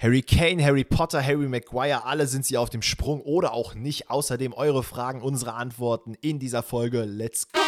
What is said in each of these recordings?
Harry Kane, Harry Potter, Harry Maguire, alle sind sie auf dem Sprung oder auch nicht. Außerdem eure Fragen, unsere Antworten in dieser Folge. Let's go!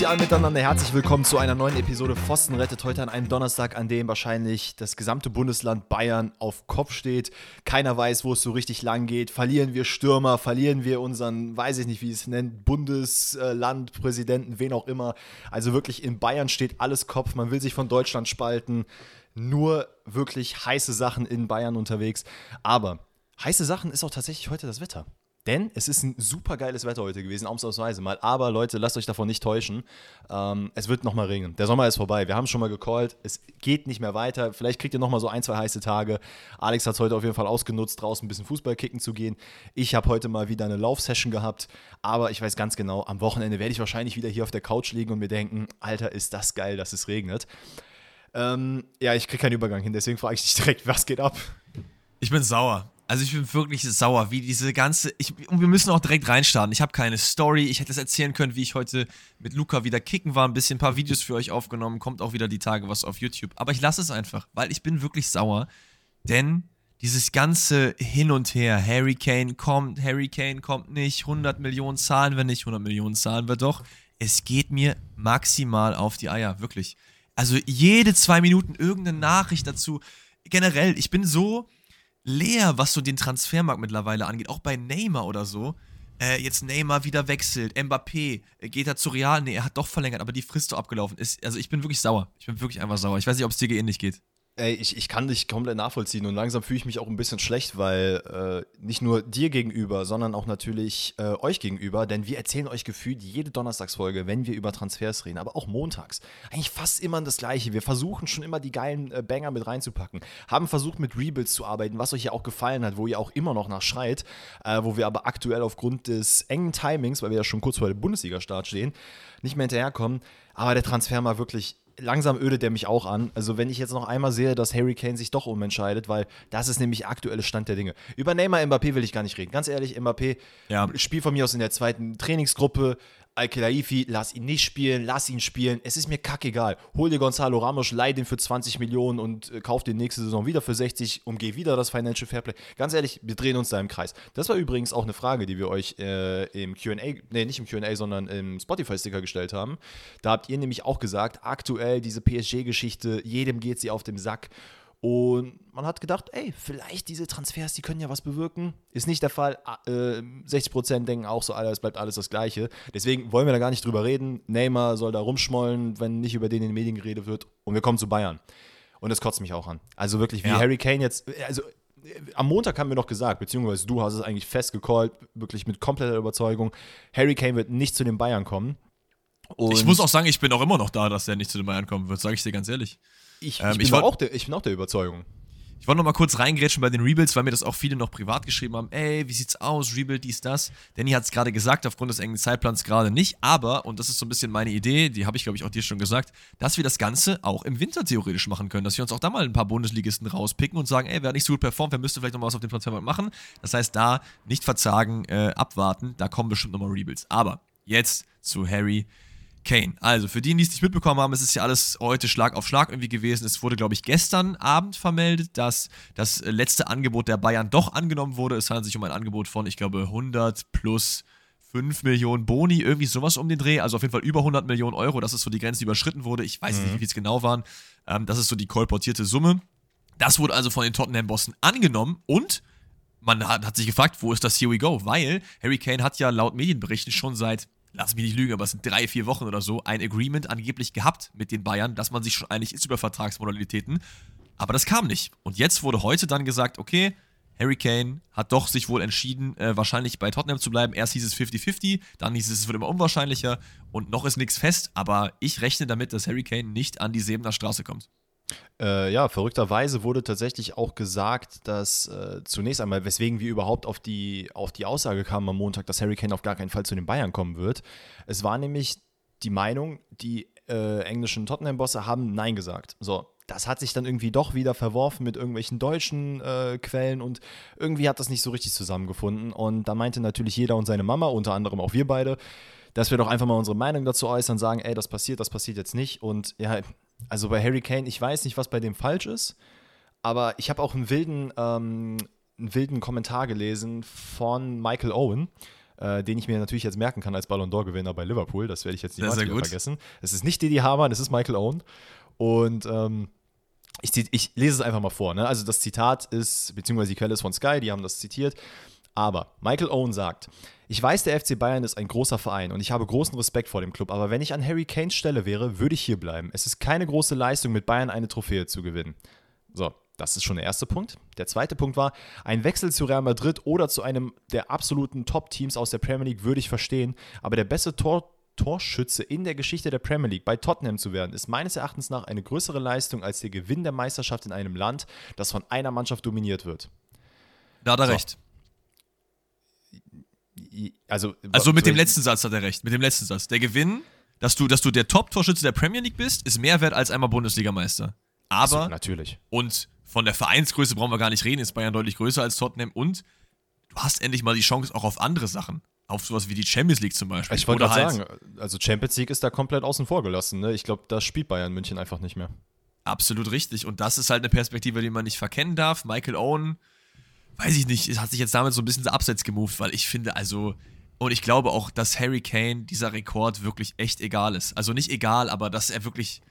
Grüezi alle miteinander, herzlich willkommen zu einer neuen Episode Pfosten rettet heute an einem Donnerstag, an dem wahrscheinlich das gesamte Bundesland Bayern auf Kopf steht. Keiner weiß, wo es so richtig lang geht. Verlieren wir Stürmer, verlieren wir unseren, weiß ich nicht, wie es nennt, Bundesland, Präsidenten, wen auch immer. Also wirklich in Bayern steht alles Kopf. Man will sich von Deutschland spalten. Nur wirklich heiße Sachen in Bayern unterwegs. Aber heiße Sachen ist auch tatsächlich heute das Wetter. Denn es ist ein super geiles Wetter heute gewesen, ausnahmsweise mal. Aber Leute, lasst euch davon nicht täuschen. Ähm, es wird nochmal regnen. Der Sommer ist vorbei. Wir haben schon mal gecallt. Es geht nicht mehr weiter. Vielleicht kriegt ihr nochmal so ein, zwei heiße Tage. Alex hat es heute auf jeden Fall ausgenutzt, draußen ein bisschen Fußball kicken zu gehen. Ich habe heute mal wieder eine Laufsession gehabt. Aber ich weiß ganz genau, am Wochenende werde ich wahrscheinlich wieder hier auf der Couch liegen und mir denken: Alter, ist das geil, dass es regnet. Ähm, ja, ich kriege keinen Übergang hin. Deswegen frage ich dich direkt: Was geht ab? Ich bin sauer. Also ich bin wirklich sauer, wie diese ganze. Ich, und wir müssen auch direkt reinstarten. Ich habe keine Story. Ich hätte es erzählen können, wie ich heute mit Luca wieder kicken war. Ein bisschen ein paar Videos für euch aufgenommen. Kommt auch wieder die Tage was auf YouTube. Aber ich lasse es einfach, weil ich bin wirklich sauer. Denn dieses ganze Hin und Her, Harry Kane kommt, Harry Kane kommt nicht, 100 Millionen zahlen wir nicht, 100 Millionen zahlen wir doch. Es geht mir maximal auf die Eier, wirklich. Also jede zwei Minuten irgendeine Nachricht dazu. Generell, ich bin so leer, was so den Transfermarkt mittlerweile angeht. Auch bei Neymar oder so. Äh, jetzt Neymar wieder wechselt. Mbappé äh, geht er zu Real. Nee, er hat doch verlängert, aber die Frist doch abgelaufen ist. Also ich bin wirklich sauer. Ich bin wirklich einfach sauer. Ich weiß nicht, ob es dir ähnlich geht. Ey, ich, ich kann dich komplett nachvollziehen und langsam fühle ich mich auch ein bisschen schlecht, weil äh, nicht nur dir gegenüber, sondern auch natürlich äh, euch gegenüber, denn wir erzählen euch gefühlt jede Donnerstagsfolge, wenn wir über Transfers reden, aber auch montags. Eigentlich fast immer das Gleiche. Wir versuchen schon immer die geilen äh, Banger mit reinzupacken. Haben versucht mit Rebuilds zu arbeiten, was euch ja auch gefallen hat, wo ihr auch immer noch nachschreit, äh, wo wir aber aktuell aufgrund des engen Timings, weil wir ja schon kurz vor dem Bundesliga-Start stehen, nicht mehr hinterherkommen. Aber der Transfer war wirklich langsam ödet er mich auch an. Also wenn ich jetzt noch einmal sehe, dass Harry Kane sich doch umentscheidet, weil das ist nämlich aktuelle Stand der Dinge. Über Neymar Mbappé will ich gar nicht reden. Ganz ehrlich, Mbappé, ja. Spiel von mir aus in der zweiten Trainingsgruppe, Al-Khelaifi, lass ihn nicht spielen, lass ihn spielen. Es ist mir kackegal. Hol dir Gonzalo Ramos, leih den für 20 Millionen und äh, kauf den nächste Saison wieder für 60, umgeh wieder das Financial Fairplay. Ganz ehrlich, wir drehen uns da im Kreis. Das war übrigens auch eine Frage, die wir euch äh, im QA, nee, nicht im QA, sondern im Spotify-Sticker gestellt haben. Da habt ihr nämlich auch gesagt, aktuell diese PSG-Geschichte, jedem geht sie auf dem Sack. Und man hat gedacht, ey, vielleicht diese Transfers, die können ja was bewirken. Ist nicht der Fall. Äh, 60% denken auch so, Alter, es bleibt alles das Gleiche. Deswegen wollen wir da gar nicht drüber reden. Neymar soll da rumschmollen, wenn nicht über den in den Medien geredet wird. Und wir kommen zu Bayern. Und das kotzt mich auch an. Also wirklich, wie ja. Harry Kane jetzt, also am Montag haben wir noch gesagt, beziehungsweise du hast es eigentlich festgecallt, wirklich mit kompletter Überzeugung, Harry Kane wird nicht zu den Bayern kommen. Und ich muss auch sagen, ich bin auch immer noch da, dass er nicht zu den Bayern kommen wird, sage ich dir ganz ehrlich. Ich, ähm, ich, bin ich, auch der, ich bin auch der Überzeugung. Ich wollte noch mal kurz reingrätschen bei den Rebuilds, weil mir das auch viele noch privat geschrieben haben. Ey, wie sieht's aus? Rebuild, dies, das. Danny hat es gerade gesagt, aufgrund des engen Zeitplans gerade nicht. Aber, und das ist so ein bisschen meine Idee, die habe ich, glaube ich, auch dir schon gesagt, dass wir das Ganze auch im Winter theoretisch machen können. Dass wir uns auch da mal ein paar Bundesligisten rauspicken und sagen, ey, wer nicht so gut performt, wer müsste vielleicht noch mal was auf dem Transfermarkt machen. Das heißt, da nicht verzagen, äh, abwarten. Da kommen bestimmt noch mal Rebuilds. Aber jetzt zu Harry Kane. Also, für die, die es nicht mitbekommen haben, es ist ja alles heute Schlag auf Schlag irgendwie gewesen. Es wurde, glaube ich, gestern Abend vermeldet, dass das letzte Angebot der Bayern doch angenommen wurde. Es handelt sich um ein Angebot von, ich glaube, 100 plus 5 Millionen Boni, irgendwie sowas um den Dreh. Also auf jeden Fall über 100 Millionen Euro. Das ist so die Grenze, die überschritten wurde. Ich weiß mhm. nicht, wie es genau waren. Ähm, das ist so die kolportierte Summe. Das wurde also von den Tottenham-Bossen angenommen und man hat, hat sich gefragt, wo ist das Here We Go? Weil Harry Kane hat ja laut Medienberichten schon seit lass mich nicht lügen, aber es sind drei, vier Wochen oder so, ein Agreement angeblich gehabt mit den Bayern, dass man sich schon einig ist über Vertragsmodalitäten. Aber das kam nicht. Und jetzt wurde heute dann gesagt, okay, Harry Kane hat doch sich wohl entschieden, äh, wahrscheinlich bei Tottenham zu bleiben. Erst hieß es 50-50, dann hieß es, es wird immer unwahrscheinlicher und noch ist nichts fest, aber ich rechne damit, dass Harry Kane nicht an die Sebener Straße kommt. Äh, ja, verrückterweise wurde tatsächlich auch gesagt, dass äh, zunächst einmal, weswegen wir überhaupt auf die, auf die Aussage kamen am Montag, dass Harry Kane auf gar keinen Fall zu den Bayern kommen wird. Es war nämlich die Meinung, die äh, englischen Tottenham-Bosse haben Nein gesagt. So, das hat sich dann irgendwie doch wieder verworfen mit irgendwelchen deutschen äh, Quellen und irgendwie hat das nicht so richtig zusammengefunden. Und da meinte natürlich jeder und seine Mama, unter anderem auch wir beide, dass wir doch einfach mal unsere Meinung dazu äußern, sagen, ey, das passiert, das passiert jetzt nicht. Und ja, also bei Harry Kane, ich weiß nicht, was bei dem falsch ist, aber ich habe auch einen wilden, ähm, einen wilden Kommentar gelesen von Michael Owen. Äh, den ich mir natürlich jetzt merken kann als Ballon d'Or-Gewinner bei Liverpool. Das werde ich jetzt niemals wieder vergessen. Es ist nicht Didi Hamann, es ist Michael Owen. Und ähm, ich, ich, lese es einfach mal vor. Ne? Also das Zitat ist, beziehungsweise die Quelle ist von Sky, die haben das zitiert. Aber Michael Owen sagt, ich weiß, der FC Bayern ist ein großer Verein und ich habe großen Respekt vor dem Club, aber wenn ich an Harry Kanes Stelle wäre, würde ich hier bleiben. Es ist keine große Leistung, mit Bayern eine Trophäe zu gewinnen. So, das ist schon der erste Punkt. Der zweite Punkt war, ein Wechsel zu Real Madrid oder zu einem der absoluten Top-Teams aus der Premier League würde ich verstehen, aber der beste Tor Torschütze in der Geschichte der Premier League bei Tottenham zu werden, ist meines Erachtens nach eine größere Leistung als der Gewinn der Meisterschaft in einem Land, das von einer Mannschaft dominiert wird. Da hat er so. recht. Also, also mit dem letzten Satz hat er recht. Mit dem letzten Satz. Der Gewinn, dass du, dass du der Top-Torschütze der Premier League bist, ist mehr wert als einmal Bundesligameister. Aber. So, natürlich. Und von der Vereinsgröße brauchen wir gar nicht reden, ist Bayern deutlich größer als Tottenham und du hast endlich mal die Chance auch auf andere Sachen. Auf sowas wie die Champions League zum Beispiel. Ich wollte halt sagen, also Champions League ist da komplett außen vor gelassen. Ne? Ich glaube, da spielt Bayern München einfach nicht mehr. Absolut richtig. Und das ist halt eine Perspektive, die man nicht verkennen darf. Michael Owen, weiß ich nicht, hat sich jetzt damit so ein bisschen abseits gemoved, weil ich finde, also, und ich glaube auch, dass Harry Kane dieser Rekord wirklich echt egal ist. Also nicht egal, aber dass er wirklich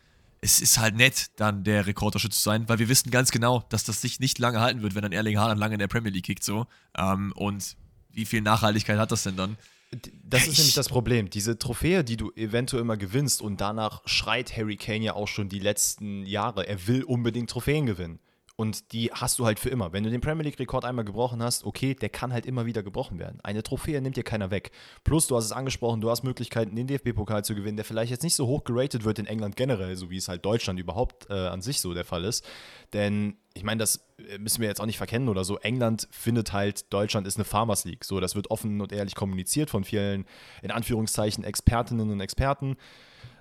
es ist halt nett, dann der Rekordtorschütze zu sein, weil wir wissen ganz genau, dass das sich nicht lange halten wird, wenn dann Erling Haaland lange in der Premier League kickt, so. Ähm, und wie viel Nachhaltigkeit hat das denn dann? Das ist nämlich das Problem. Diese Trophäe, die du eventuell immer gewinnst und danach schreit Harry Kane ja auch schon die letzten Jahre, er will unbedingt Trophäen gewinnen. Und die hast du halt für immer. Wenn du den Premier League-Rekord einmal gebrochen hast, okay, der kann halt immer wieder gebrochen werden. Eine Trophäe nimmt dir keiner weg. Plus, du hast es angesprochen, du hast Möglichkeiten, den DFB-Pokal zu gewinnen, der vielleicht jetzt nicht so hoch geratet wird in England generell, so wie es halt Deutschland überhaupt äh, an sich so der Fall ist. Denn ich meine, das äh, müssen wir jetzt auch nicht verkennen oder so. England findet halt, Deutschland ist eine Farmers League. So, das wird offen und ehrlich kommuniziert von vielen, in Anführungszeichen, Expertinnen und Experten.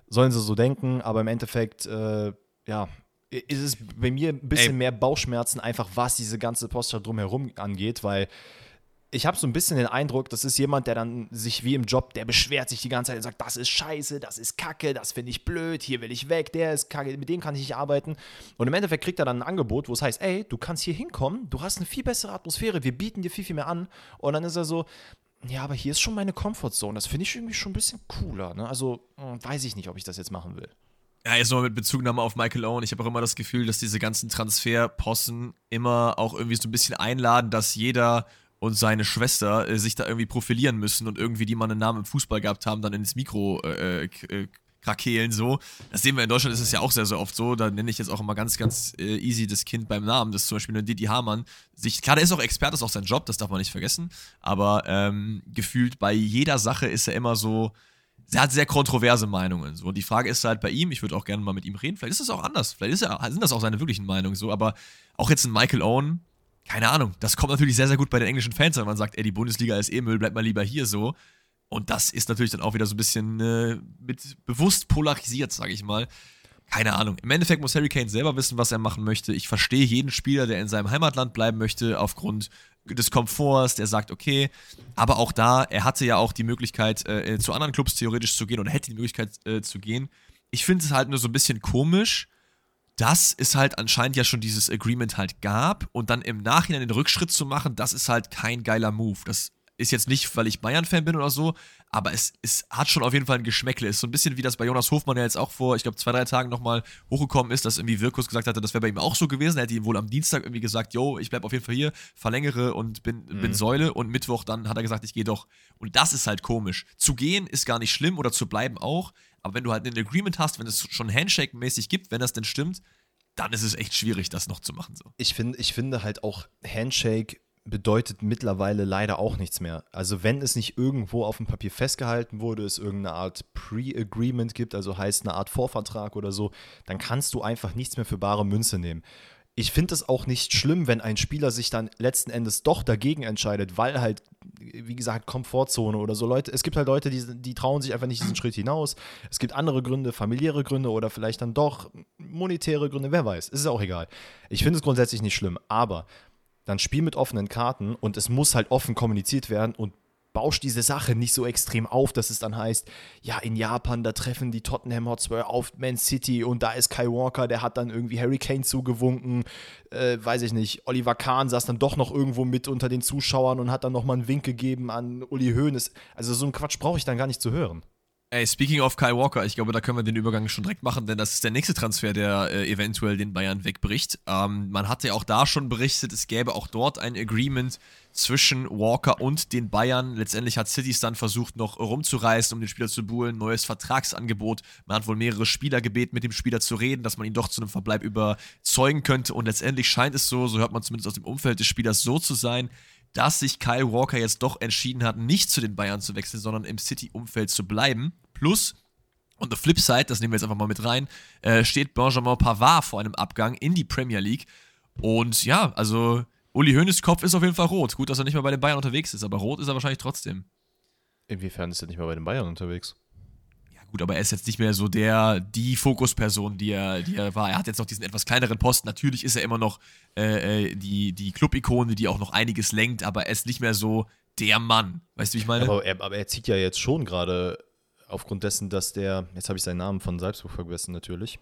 Sollen sie so denken, aber im Endeffekt, äh, ja, ist es bei mir ein bisschen Ey. mehr Bauchschmerzen, einfach was diese ganze Posture drumherum angeht, weil ich habe so ein bisschen den Eindruck, das ist jemand, der dann sich wie im Job, der beschwert sich die ganze Zeit und sagt, das ist scheiße, das ist kacke, das finde ich blöd, hier will ich weg, der ist kacke, mit dem kann ich nicht arbeiten. Und im Endeffekt kriegt er dann ein Angebot, wo es heißt, ey, du kannst hier hinkommen, du hast eine viel bessere Atmosphäre, wir bieten dir viel, viel mehr an. Und dann ist er so, ja, aber hier ist schon meine Comfortzone, das finde ich irgendwie schon ein bisschen cooler. Ne? Also hm, weiß ich nicht, ob ich das jetzt machen will. Ja, jetzt nochmal mit Bezugnahme auf Michael Owen. Ich habe auch immer das Gefühl, dass diese ganzen Transferpossen immer auch irgendwie so ein bisschen einladen, dass jeder und seine Schwester äh, sich da irgendwie profilieren müssen und irgendwie die mal einen Namen im Fußball gehabt haben, dann ins Mikro äh, äh, krakehlen so. Das sehen wir in Deutschland, ist es ja auch sehr, sehr oft so. Da nenne ich jetzt auch immer ganz, ganz äh, easy das Kind beim Namen. Das ist zum Beispiel ein Didi Hamann. Sich, klar, der ist auch Experte, das ist auch sein Job, das darf man nicht vergessen. Aber ähm, gefühlt bei jeder Sache ist er immer so, er hat sehr kontroverse Meinungen. So. Und die Frage ist halt bei ihm, ich würde auch gerne mal mit ihm reden, vielleicht ist es auch anders, vielleicht er, sind das auch seine wirklichen Meinungen so, aber auch jetzt ein Michael Owen, keine Ahnung, das kommt natürlich sehr, sehr gut bei den englischen Fans, wenn man sagt, ey, die Bundesliga ist eh Müll, bleib mal lieber hier so. Und das ist natürlich dann auch wieder so ein bisschen äh, mit bewusst polarisiert, sage ich mal. Keine Ahnung. Im Endeffekt muss Harry Kane selber wissen, was er machen möchte. Ich verstehe jeden Spieler, der in seinem Heimatland bleiben möchte, aufgrund des Komforts, der sagt, okay, aber auch da, er hatte ja auch die Möglichkeit, äh, zu anderen Clubs theoretisch zu gehen oder hätte die Möglichkeit äh, zu gehen. Ich finde es halt nur so ein bisschen komisch, dass es halt anscheinend ja schon dieses Agreement halt gab und dann im Nachhinein den Rückschritt zu machen, das ist halt kein geiler Move. Das ist jetzt nicht, weil ich Bayern-Fan bin oder so, aber es, es hat schon auf jeden Fall ein Geschmäckle. Ist so ein bisschen wie das bei Jonas Hofmann ja jetzt auch vor, ich glaube, zwei, drei Tagen nochmal hochgekommen ist, dass irgendwie Wirkus gesagt hatte, das wäre bei ihm auch so gewesen. Er hätte ihm wohl am Dienstag irgendwie gesagt, yo, ich bleibe auf jeden Fall hier, verlängere und bin, mhm. bin Säule und Mittwoch dann hat er gesagt, ich gehe doch. Und das ist halt komisch. Zu gehen ist gar nicht schlimm oder zu bleiben auch, aber wenn du halt ein Agreement hast, wenn es schon Handshake-mäßig gibt, wenn das denn stimmt, dann ist es echt schwierig, das noch zu machen. So. Ich, find, ich finde halt auch Handshake bedeutet mittlerweile leider auch nichts mehr. Also wenn es nicht irgendwo auf dem Papier festgehalten wurde, es irgendeine Art Pre-Agreement gibt, also heißt eine Art Vorvertrag oder so, dann kannst du einfach nichts mehr für bare Münze nehmen. Ich finde es auch nicht schlimm, wenn ein Spieler sich dann letzten Endes doch dagegen entscheidet, weil halt, wie gesagt, Komfortzone oder so Leute, es gibt halt Leute, die, die trauen sich einfach nicht diesen Schritt hinaus. Es gibt andere Gründe, familiäre Gründe oder vielleicht dann doch, monetäre Gründe, wer weiß, ist auch egal. Ich finde es grundsätzlich nicht schlimm, aber dann spiel mit offenen Karten und es muss halt offen kommuniziert werden und bausch diese Sache nicht so extrem auf, dass es dann heißt, ja, in Japan, da treffen die Tottenham Hotspur auf Man City und da ist Kai Walker, der hat dann irgendwie Harry Kane zugewunken, äh, weiß ich nicht, Oliver Kahn saß dann doch noch irgendwo mit unter den Zuschauern und hat dann nochmal einen Wink gegeben an Uli Hoeneß. Also so einen Quatsch brauche ich dann gar nicht zu hören. Ey, speaking of Kyle Walker, ich glaube, da können wir den Übergang schon direkt machen, denn das ist der nächste Transfer, der äh, eventuell den Bayern wegbricht. Ähm, man hatte ja auch da schon berichtet, es gäbe auch dort ein Agreement zwischen Walker und den Bayern. Letztendlich hat City dann versucht, noch rumzureißen, um den Spieler zu buhlen. Neues Vertragsangebot. Man hat wohl mehrere Spieler gebeten, mit dem Spieler zu reden, dass man ihn doch zu einem Verbleib überzeugen könnte. Und letztendlich scheint es so, so hört man zumindest aus dem Umfeld des Spielers, so zu sein, dass sich Kyle Walker jetzt doch entschieden hat, nicht zu den Bayern zu wechseln, sondern im City-Umfeld zu bleiben. Plus, on the flip side, das nehmen wir jetzt einfach mal mit rein, äh, steht Benjamin Pavard vor einem Abgang in die Premier League. Und ja, also Uli Hoeneß Kopf ist auf jeden Fall rot. Gut, dass er nicht mehr bei den Bayern unterwegs ist, aber rot ist er wahrscheinlich trotzdem. Inwiefern ist er nicht mehr bei den Bayern unterwegs? Gut, aber er ist jetzt nicht mehr so der, die Fokusperson, die er, die er war. Er hat jetzt noch diesen etwas kleineren Posten. Natürlich ist er immer noch äh, äh, die, die Club-Ikone, die auch noch einiges lenkt, aber er ist nicht mehr so der Mann. Weißt du, wie ich meine? Aber er, aber er zieht ja jetzt schon gerade aufgrund dessen, dass der, jetzt habe ich seinen Namen von Salzburg vergessen natürlich,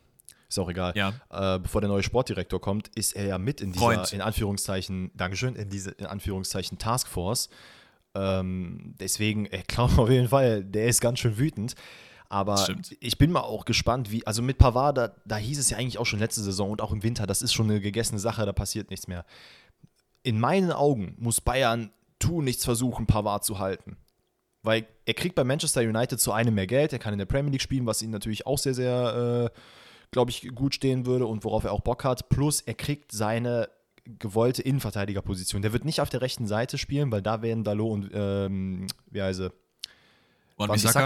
ist auch egal, ja. äh, bevor der neue Sportdirektor kommt, ist er ja mit in dieser, Freund. in Anführungszeichen, Dankeschön, in diese, in Anführungszeichen Taskforce. Ähm, deswegen, ich glaube auf jeden Fall, der ist ganz schön wütend. Aber Stimmt. ich bin mal auch gespannt, wie, also mit Pavard, da, da hieß es ja eigentlich auch schon letzte Saison und auch im Winter, das ist schon eine gegessene Sache, da passiert nichts mehr. In meinen Augen muss Bayern tun nichts versuchen, Pavard zu halten. Weil er kriegt bei Manchester United zu einem mehr Geld, er kann in der Premier League spielen, was ihm natürlich auch sehr, sehr, äh, glaube ich, gut stehen würde und worauf er auch Bock hat. Plus er kriegt seine gewollte Innenverteidigerposition. Der wird nicht auf der rechten Seite spielen, weil da werden Dalot und, ähm, wie heißt er?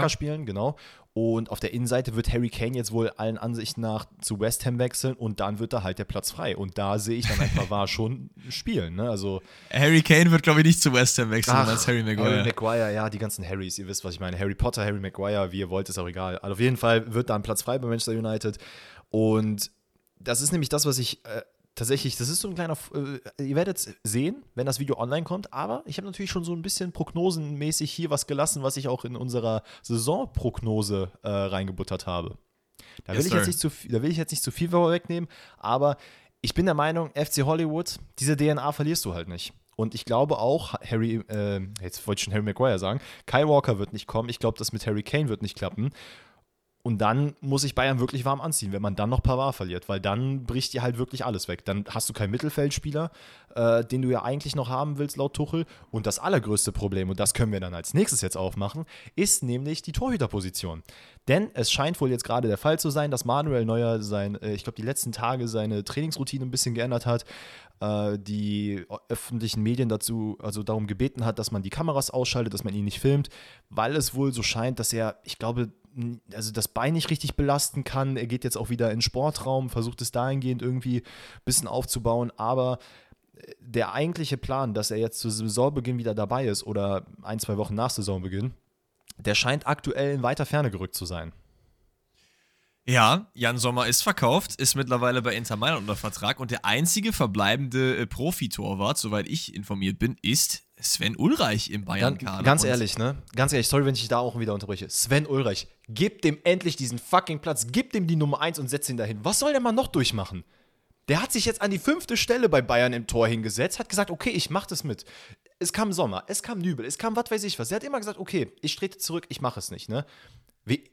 Spielen, genau. Und auf der Innenseite wird Harry Kane jetzt wohl allen Ansichten nach zu West Ham wechseln und dann wird da halt der Platz frei. Und da sehe ich dann einfach war schon spielen. Ne? Also Harry Kane wird, glaube ich, nicht zu West Ham wechseln Ach, als Harry Maguire. Harry Maguire, ja, die ganzen Harrys, ihr wisst, was ich meine. Harry Potter, Harry Maguire, wie ihr wollt, ist auch egal. Also auf jeden Fall wird da ein Platz frei bei Manchester United. Und das ist nämlich das, was ich äh, tatsächlich, das ist so ein kleiner, äh, ihr werdet es sehen, wenn das Video online kommt, aber ich habe natürlich schon so ein bisschen prognosenmäßig hier was gelassen, was ich auch in unserer Saisonprognose äh, reingebuttert habe. Da will, Yes, ich jetzt nicht zu, viel- da will ich jetzt nicht zu viel vorwegnehmen, aber ich bin der Meinung, FC Hollywood, diese DNA verlierst du halt nicht. Und ich glaube auch, Harry, äh, jetzt wollte ich schon Harry Maguire sagen, Kyle Walker wird nicht kommen. Ich glaube, das mit Harry Kane wird nicht klappen. Und dann muss sich Bayern wirklich warm anziehen, wenn man dann noch Pavard verliert, weil dann bricht dir halt wirklich alles weg. Dann hast du keinen Mittelfeldspieler, äh, den du ja eigentlich noch haben willst, laut Tuchel. Und das allergrößte Problem, und das können wir dann als nächstes jetzt aufmachen, ist nämlich die Torhüterposition. Denn es scheint wohl jetzt gerade der Fall zu sein, dass Manuel Neuer sein, äh, ich glaube, die letzten Tage seine Trainingsroutine ein bisschen geändert hat, äh, die öffentlichen Medien dazu, also darum gebeten hat, dass man die Kameras ausschaltet, dass man ihn nicht filmt, weil es wohl so scheint, dass er, ich glaube, also das Bein nicht richtig belasten kann. Er geht jetzt auch wieder in den Sportraum, versucht es dahingehend irgendwie ein bisschen aufzubauen, aber äh, der eigentliche Plan, dass er jetzt zu Saisonbeginn wieder dabei ist oder ein, zwei Wochen nach Saisonbeginn, der scheint aktuell in weiter Ferne gerückt zu sein. Ja, Jan Sommer ist verkauft, ist mittlerweile bei Inter Mailand unter Vertrag und der einzige verbleibende äh, Profitorwart, soweit ich informiert bin, ist Sven Ulreich im Bayern-Kader. ganz ehrlich, ne? Ganz ehrlich, sorry, wenn ich dich da auch wieder unterbreche. Sven Ulreich, gib dem endlich diesen fucking Platz, gib dem die Nummer 1 und setz ihn dahin. Was soll der Mann noch durchmachen? Der hat sich jetzt an die fünfte Stelle bei Bayern im Tor hingesetzt, hat gesagt, okay, ich mach das mit. Es kam Sommer, es kam Nübel, es kam was weiß ich was. Er hat immer gesagt, okay, ich trete zurück, ich mache es nicht, ne?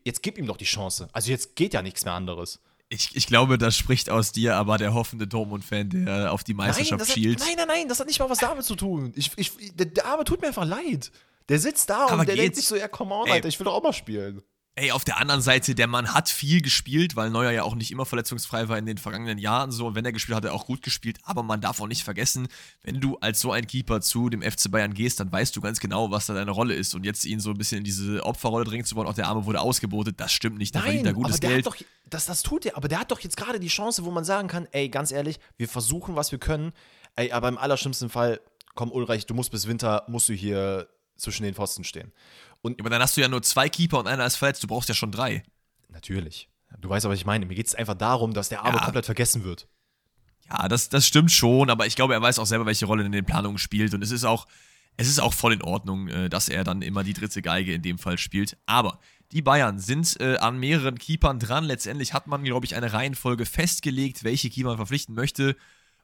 Jetzt gib ihm doch die Chance. Also jetzt geht ja nichts mehr anderes. Ich, ich glaube, das spricht aus dir, aber der hoffende Dortmund-Fan, der auf die Meisterschaft hat, schielt. nein, nein, nein, das hat nicht mal was damit zu tun. Ich, ich, der, der Arme tut mir einfach leid. Der sitzt da Aber und der denkt geht's? sich so, ja, come on, Ey. Alter, ich will doch auch mal spielen. Ey, auf der anderen Seite, der Mann hat viel gespielt, weil Neuer ja auch nicht immer verletzungsfrei war in den vergangenen Jahren so. Und wenn er gespielt hat, hat er auch gut gespielt. Aber man darf auch nicht vergessen, wenn du als so ein Keeper zu dem FC Bayern gehst, dann weißt du ganz genau, was da deine Rolle ist. Und jetzt ihn so ein bisschen in diese Opferrolle drängen zu wollen, auch der Arme wurde ausgebotet, das stimmt nicht. Da verdient er gutes aber der Geld. hat doch, das, das tut er, aber der hat doch jetzt gerade die Chance, wo man sagen kann, ey, ganz ehrlich, wir versuchen, was wir können, ey, aber im allerschlimmsten Fall, komm Ulreich, du musst bis Winter, musst du hier zwischen den Pfosten stehen. Und aber dann hast du ja nur zwei Keeper und einer ist verletzt, du brauchst ja schon drei. natürlich, Du weißt aber, was ich meine. Mir geht es einfach darum, dass der Arme Ja. komplett vergessen wird. Ja, das, das stimmt schon, aber ich glaube, er weiß auch selber, welche Rolle er in den Planungen spielt. Und es ist auch, es ist auch voll in Ordnung, äh, dass er dann immer die dritte Geige in dem Fall spielt. Aber die Bayern sind äh, an mehreren Keepern dran. Letztendlich hat man, glaube ich, eine Reihenfolge festgelegt, welche Keeper man verpflichten möchte.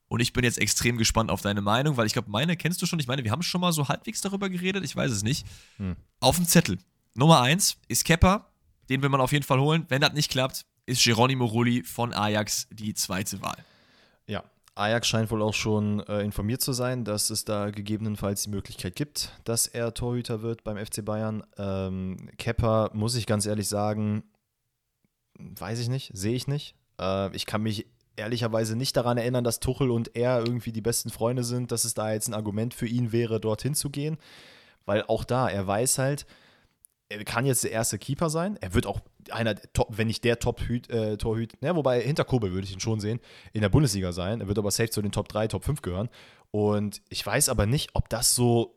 Und ich bin jetzt extrem gespannt auf deine Meinung, weil ich glaube, meine kennst du schon. Ich meine, wir haben schon mal so halbwegs darüber geredet. Ich weiß es nicht. Hm. Auf dem Zettel. Nummer eins ist Kepper. Den will man auf jeden Fall holen. Wenn das nicht klappt, ist Geronimo Rulli von Ajax die zweite Wahl. Ja, Ajax scheint wohl auch schon äh, informiert zu sein, dass es da gegebenenfalls die Möglichkeit gibt, dass er Torhüter wird beim FC Bayern. Ähm, Kepper, muss ich ganz ehrlich sagen, weiß ich nicht, sehe ich nicht. Äh, ich kann mich ehrlicherweise nicht daran erinnern, dass Tuchel und er irgendwie die besten Freunde sind, dass es da jetzt ein Argument für ihn wäre, dorthin zu gehen. Weil auch da, er weiß halt, er kann jetzt der erste Keeper sein. Er wird auch einer, Top, wenn nicht der Top-Torhüt, äh, ne, wobei hinter Kobel würde ich ihn schon sehen, in der Bundesliga sein. Er wird aber safe zu den Top 3, Top 5 gehören. Und ich weiß aber nicht, ob das so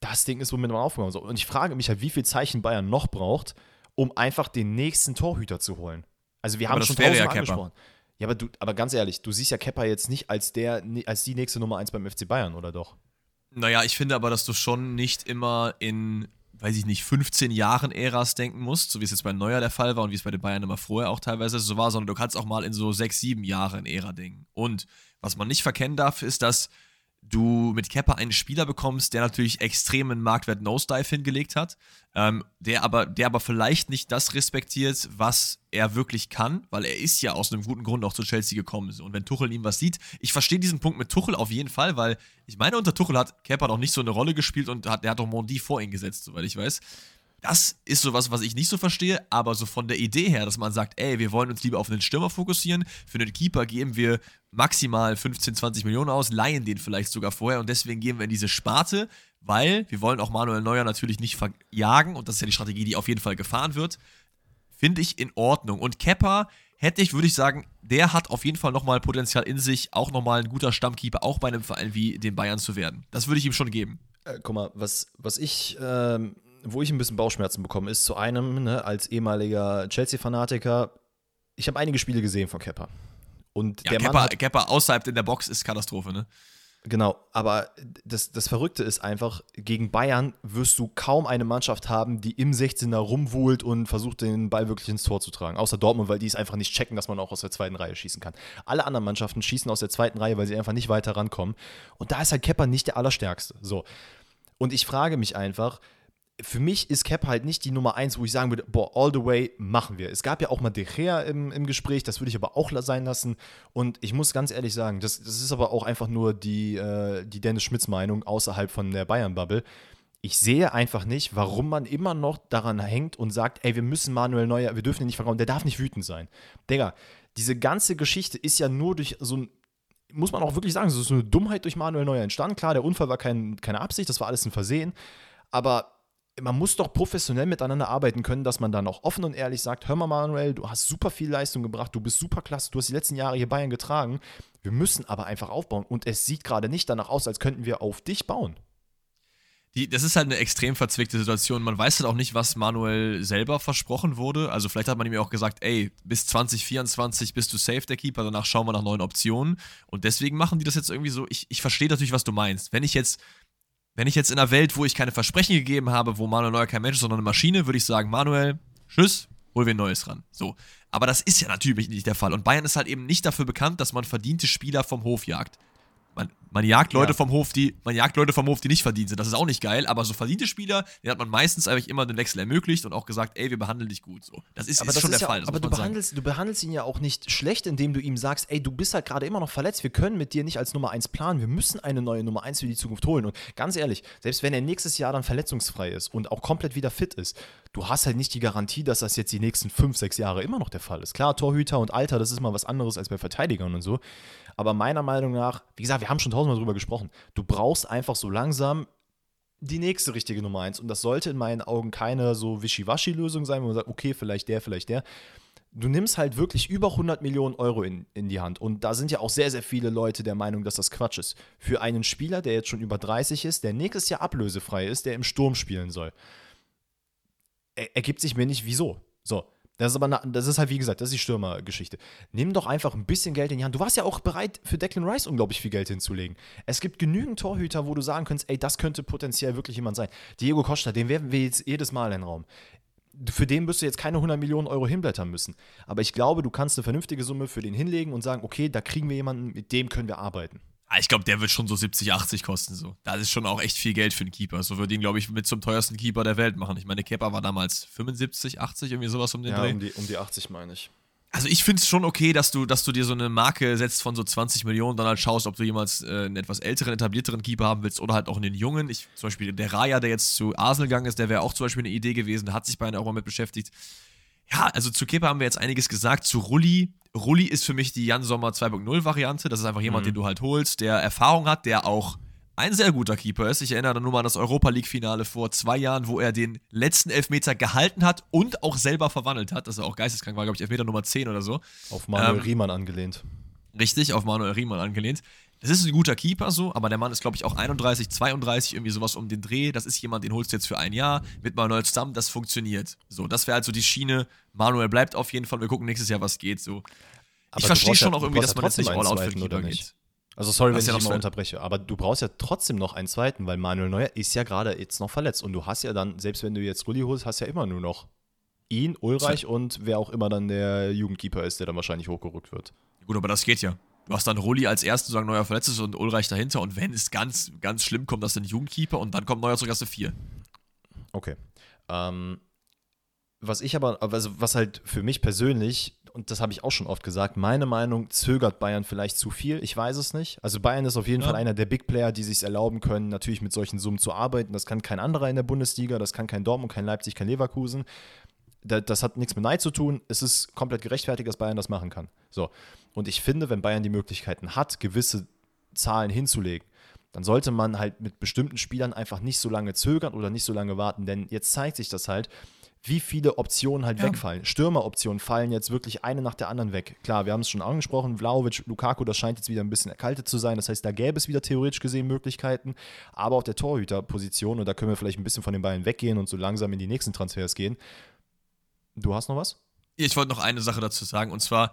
das Ding ist, womit man aufgenommen soll. Und ich frage mich halt, wie viel Zeichen Bayern noch braucht, um einfach den nächsten Torhüter zu holen. Also wir Aber haben schon wäre ja tausendmal Kepper. Ja, aber, du, aber ganz ehrlich, du siehst ja Kepper jetzt nicht als, der, als die nächste Nummer 1 beim FC Bayern, oder doch? Naja, ich finde aber, dass du schon nicht immer in, weiß ich nicht, 15 Jahren Äras denken musst, so wie es jetzt bei Neuer der Fall war und wie es bei den Bayern immer vorher auch teilweise so war, sondern du kannst auch mal in so 6, 7 Jahren Ära denken. Und was man nicht verkennen darf, ist, dass du mit Kepper einen Spieler bekommst, der natürlich extremen Marktwert Nosedive hingelegt hat, ähm, der, aber, der aber vielleicht nicht das respektiert, was er wirklich kann, weil er ist ja aus einem guten Grund auch zu Chelsea gekommen. Und wenn Tuchel ihm was sieht, ich verstehe diesen Punkt mit Tuchel auf jeden Fall, weil ich meine, unter Tuchel hat Kepper noch nicht so eine Rolle gespielt und hat, der hat doch Mondi vor ihn gesetzt, soweit ich weiß. Das ist sowas, was ich nicht so verstehe, aber so von der Idee her, dass man sagt, ey, wir wollen uns lieber auf einen Stürmer fokussieren, für einen Keeper geben wir maximal 15, 20 Millionen aus, leihen den vielleicht sogar vorher und deswegen gehen wir in diese Sparte, weil wir wollen auch Manuel Neuer natürlich nicht verjagen und das ist ja die Strategie, die auf jeden Fall gefahren wird. Finde ich in Ordnung. Und Kepper hätte ich, würde ich sagen, der hat auf jeden Fall nochmal Potenzial in sich, auch nochmal ein guter Stammkeeper, auch bei einem Verein wie den Bayern zu werden. Das würde ich ihm schon geben. Äh, guck mal, was, was ich, ähm, wo ich ein bisschen Bauchschmerzen bekomme, ist zu einem, ne, als ehemaliger Chelsea-Fanatiker, ich habe einige Spiele gesehen von Kepper. Und Ja, der Mann Kepper, hat, Kepper außerhalb in der Box ist Katastrophe, ne? genau, aber das, das Verrückte ist einfach, gegen Bayern wirst du kaum eine Mannschaft haben, die im 16er rumwuhlt und versucht, den Ball wirklich ins Tor zu tragen. Außer Dortmund, weil die es einfach nicht checken, dass man auch aus der zweiten Reihe schießen kann. Alle anderen Mannschaften schießen aus der zweiten Reihe, weil sie einfach nicht weiter rankommen. Und da ist halt Kepper nicht der Allerstärkste. So. Und ich frage mich einfach, für mich ist Cap halt nicht die Nummer eins, wo ich sagen würde, boah, all the way machen wir. Es gab ja auch mal De Gea im, im Gespräch, das würde ich aber auch sein lassen. Und ich muss ganz ehrlich sagen, das, das ist aber auch einfach nur die, äh, die Dennis Schmitz Meinung außerhalb von der Bayern-Bubble. Ich sehe einfach nicht, warum man immer noch daran hängt und sagt, ey, wir müssen Manuel Neuer, wir dürfen ihn nicht verkaufen, der darf nicht wütend sein. Digga, diese ganze Geschichte ist ja nur durch so ein muss man auch wirklich sagen, so eine Dummheit durch Manuel Neuer entstanden. Klar, der Unfall war kein, keine Absicht, das war alles ein Versehen. Aber man muss doch professionell miteinander arbeiten können, dass man dann auch offen und ehrlich sagt: Hör mal, Manuel, du hast super viel Leistung gebracht, du bist super klasse, du hast die letzten Jahre hier Bayern getragen. Wir müssen aber einfach aufbauen. Und es sieht gerade nicht danach aus, als könnten wir auf dich bauen. Die, das ist halt eine extrem verzwickte Situation. Man weiß halt auch nicht, was Manuel selber versprochen wurde. Also vielleicht hat man ihm ja auch gesagt, ey, bis 2024 bist du safe der Keeper, danach schauen wir nach neuen Optionen. Und deswegen machen die das jetzt irgendwie so. Ich, ich verstehe natürlich, was du meinst. Wenn ich jetzt, wenn ich jetzt in einer Welt, wo ich keine Versprechen gegeben habe, wo Manuel Neuer kein Mensch ist, sondern eine Maschine, würde ich sagen, Manuel, tschüss, hol wir ein neues ran. So. Aber das ist ja natürlich nicht der Fall. Und Bayern ist halt eben nicht dafür bekannt, dass man verdiente Spieler vom Hof jagt. Man, man jagt Leute Ja. vom Hof, die, man jagt Leute vom Hof, die nicht verdient sind. Das ist auch nicht geil, aber so verdiente Spieler, denen hat man meistens eigentlich immer den Wechsel ermöglicht und auch gesagt, ey, wir behandeln dich gut. So. Das ist, Aber ist das schon ist der ja, Fall. aber du sagen. behandelst, du behandelst ihn ja auch nicht schlecht, indem du ihm sagst, ey, du bist halt gerade immer noch verletzt, wir können mit dir nicht als Nummer 1 planen, wir müssen eine neue Nummer 1 für die Zukunft holen. Und ganz ehrlich, selbst wenn er nächstes Jahr dann verletzungsfrei ist und auch komplett wieder fit ist, du hast halt nicht die Garantie, dass das jetzt die nächsten 5, 6 Jahre immer noch der Fall ist. Klar, Torhüter und Alter, das ist mal was anderes als bei Verteidigern und so. Aber meiner Meinung nach, wie gesagt, wir haben schon tausendmal drüber gesprochen, du brauchst einfach so langsam die nächste richtige Nummer 1. Und das sollte in meinen Augen keine so Wischiwaschi-Lösung sein, wo man sagt, okay, vielleicht der, vielleicht der. Du nimmst halt wirklich über 100 Millionen Euro in, in die Hand. Und da sind ja auch sehr, sehr viele Leute der Meinung, dass das Quatsch ist. Für einen Spieler, der jetzt schon über 30 ist, der nächstes Jahr ablösefrei ist, der im Sturm spielen soll, er, ergibt sich mir nicht, wieso. So, Das ist aber, na, das ist halt, wie gesagt, das ist die Stürmergeschichte. Nimm doch einfach ein bisschen Geld in die Hand. Du warst ja auch bereit, für Declan Rice unglaublich viel Geld hinzulegen. Es gibt genügend Torhüter, wo du sagen könntest, ey, das könnte potenziell wirklich jemand sein. Diego Costa, den werfen wir jetzt jedes Mal in den Raum. Für den wirst du jetzt keine 100 Millionen Euro hinblättern müssen. Aber ich glaube, du kannst eine vernünftige Summe für den hinlegen und sagen, okay, da kriegen wir jemanden, mit dem können wir arbeiten. Ah, ich glaube, der wird schon so 70, 80 kosten. So. Das ist schon auch echt viel Geld für einen Keeper. So würde ihn, glaube ich, mit zum teuersten Keeper der Welt machen. Ich meine, Keeper war damals 75, 80, irgendwie sowas um den ja, Dreh. Um die, um die 80 meine ich. Also ich finde es schon okay, dass du, dass du dir so eine Marke setzt von so 20 Millionen, dann halt schaust, ob du jemals äh, einen etwas älteren, etablierteren Keeper haben willst oder halt auch einen jungen. Ich, zum Beispiel der Raya, der jetzt zu Arsenal gegangen ist, der wäre auch zum Beispiel eine Idee gewesen, hat sich beinahe auch mal mit beschäftigt. Ja, also zu Kepa haben wir jetzt einiges gesagt. Zu Rulli. Rulli ist für mich die Jan Sommer 2.0 Variante. Das ist einfach jemand, Mhm. den du halt holst, der Erfahrung hat, der auch ein sehr guter Keeper ist. Ich erinnere nur mal an das Europa League-Finale vor zwei Jahren, wo er den letzten Elfmeter gehalten hat und auch selber verwandelt hat. Das ist auch geisteskrank, war, glaube ich, Elfmeter Nummer 10 oder so. Auf Manuel Ähm, Riemann angelehnt. Richtig, auf Manuel Riemann angelehnt. Das ist ein guter Keeper so, aber der Mann ist, glaube ich, auch 31, 32, irgendwie sowas um den Dreh. Das ist jemand, den holst du jetzt für ein Jahr mit Manuel zusammen, das funktioniert. So, das wäre halt so die Schiene. Manuel bleibt auf jeden Fall, wir gucken nächstes Jahr, was geht. So. Aber ich verstehe schon ja- auch irgendwie, dass man jetzt nicht trotzdem all einen out für Keeper oder geht. nicht? Also sorry, wenn ich ja dich mal unterbreche, aber du brauchst ja trotzdem noch einen zweiten, weil Manuel Neuer ist ja gerade jetzt noch verletzt und du hast ja dann, selbst wenn du jetzt Rulli holst, hast ja immer nur noch ihn, Ulreich und wer auch immer dann der Jugendkeeper ist, der dann wahrscheinlich hochgerückt wird. Gut, aber das geht ja. Du hast dann Rulli als ersten, sagen Neuer verletzt ist und Ulreich dahinter und wenn es ganz, ganz schlimm kommt, du einen Jugendkeeper und dann kommt Neuer hast du vier. Okay. Ähm, was ich aber, also was halt für mich persönlich, und das habe ich auch schon oft gesagt, meine Meinung zögert Bayern vielleicht zu viel. Ich weiß es nicht. Also Bayern ist auf jeden Ja. Fall einer der Big Player, die sich erlauben können, natürlich mit solchen Summen zu arbeiten. Das kann kein anderer in der Bundesliga, das kann kein Dortmund, kein Leipzig, kein Leverkusen. Da- Das hat nichts mit Neid zu tun. Es ist komplett gerechtfertigt, dass Bayern das machen kann. So. Und ich finde, wenn Bayern die Möglichkeiten hat, gewisse Zahlen hinzulegen, dann sollte man halt mit bestimmten Spielern einfach nicht so lange zögern oder nicht so lange warten. Denn jetzt zeigt sich das halt, wie viele Optionen halt Ja. wegfallen. Stürmeroptionen fallen jetzt wirklich eine nach der anderen weg. Klar, wir haben es schon angesprochen, Vlaovic, Lukaku, das scheint jetzt wieder ein bisschen erkaltet zu sein. Das heißt, da gäbe es wieder theoretisch gesehen Möglichkeiten. Aber auf der Torhüterposition, und da können wir vielleicht ein bisschen von den Bayern weggehen und so langsam in die nächsten Transfers gehen. Du hast noch was? Ich wollte noch eine Sache dazu sagen, und zwar,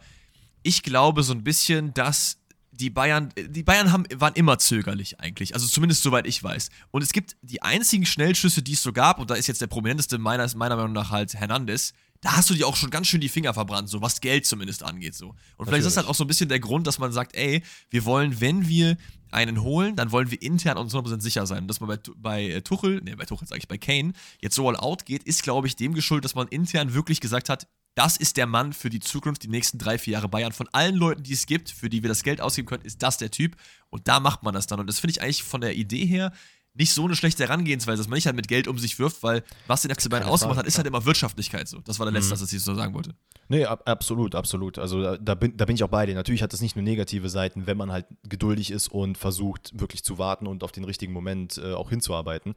ich glaube so ein bisschen, dass die Bayern, die Bayern haben, waren immer zögerlich eigentlich, also zumindest soweit ich weiß. Und es gibt die einzigen Schnellschüsse, die es so gab, und da ist jetzt der prominenteste meiner, meiner Meinung nach halt Hernandez, da hast du dir auch schon ganz schön die Finger verbrannt, so was Geld zumindest angeht. So. Und vielleicht ist das halt Natürlich. auch so ein bisschen der Grund, dass man sagt, ey, wir wollen, wenn wir einen holen, dann wollen wir intern uns 100% sicher sein. Und dass man bei, bei äh, Tuchel, nee, bei Tuchel sage ich, bei Kane, jetzt so all out geht, ist, glaube ich, dem geschuldet, dass man intern wirklich gesagt hat, das ist der Mann für die Zukunft, die nächsten drei, vier Jahre Bayern. Von allen Leuten, die es gibt, für die wir das Geld ausgeben können, ist das der Typ. Und da macht man das dann. Und das finde ich eigentlich von der Idee her nicht so eine schlechte Herangehensweise, dass man nicht halt mit Geld um sich wirft, weil was den FC Bayern Frage, hat, ist halt immer Wirtschaftlichkeit so. Das war der letzte, Mhm. was ich so sagen wollte. Nee, ab, absolut, absolut. Also da, da, bin, da bin ich auch bei dir. Natürlich hat das nicht nur negative Seiten, wenn man halt geduldig ist und versucht, wirklich zu warten und auf den richtigen Moment äh, auch hinzuarbeiten.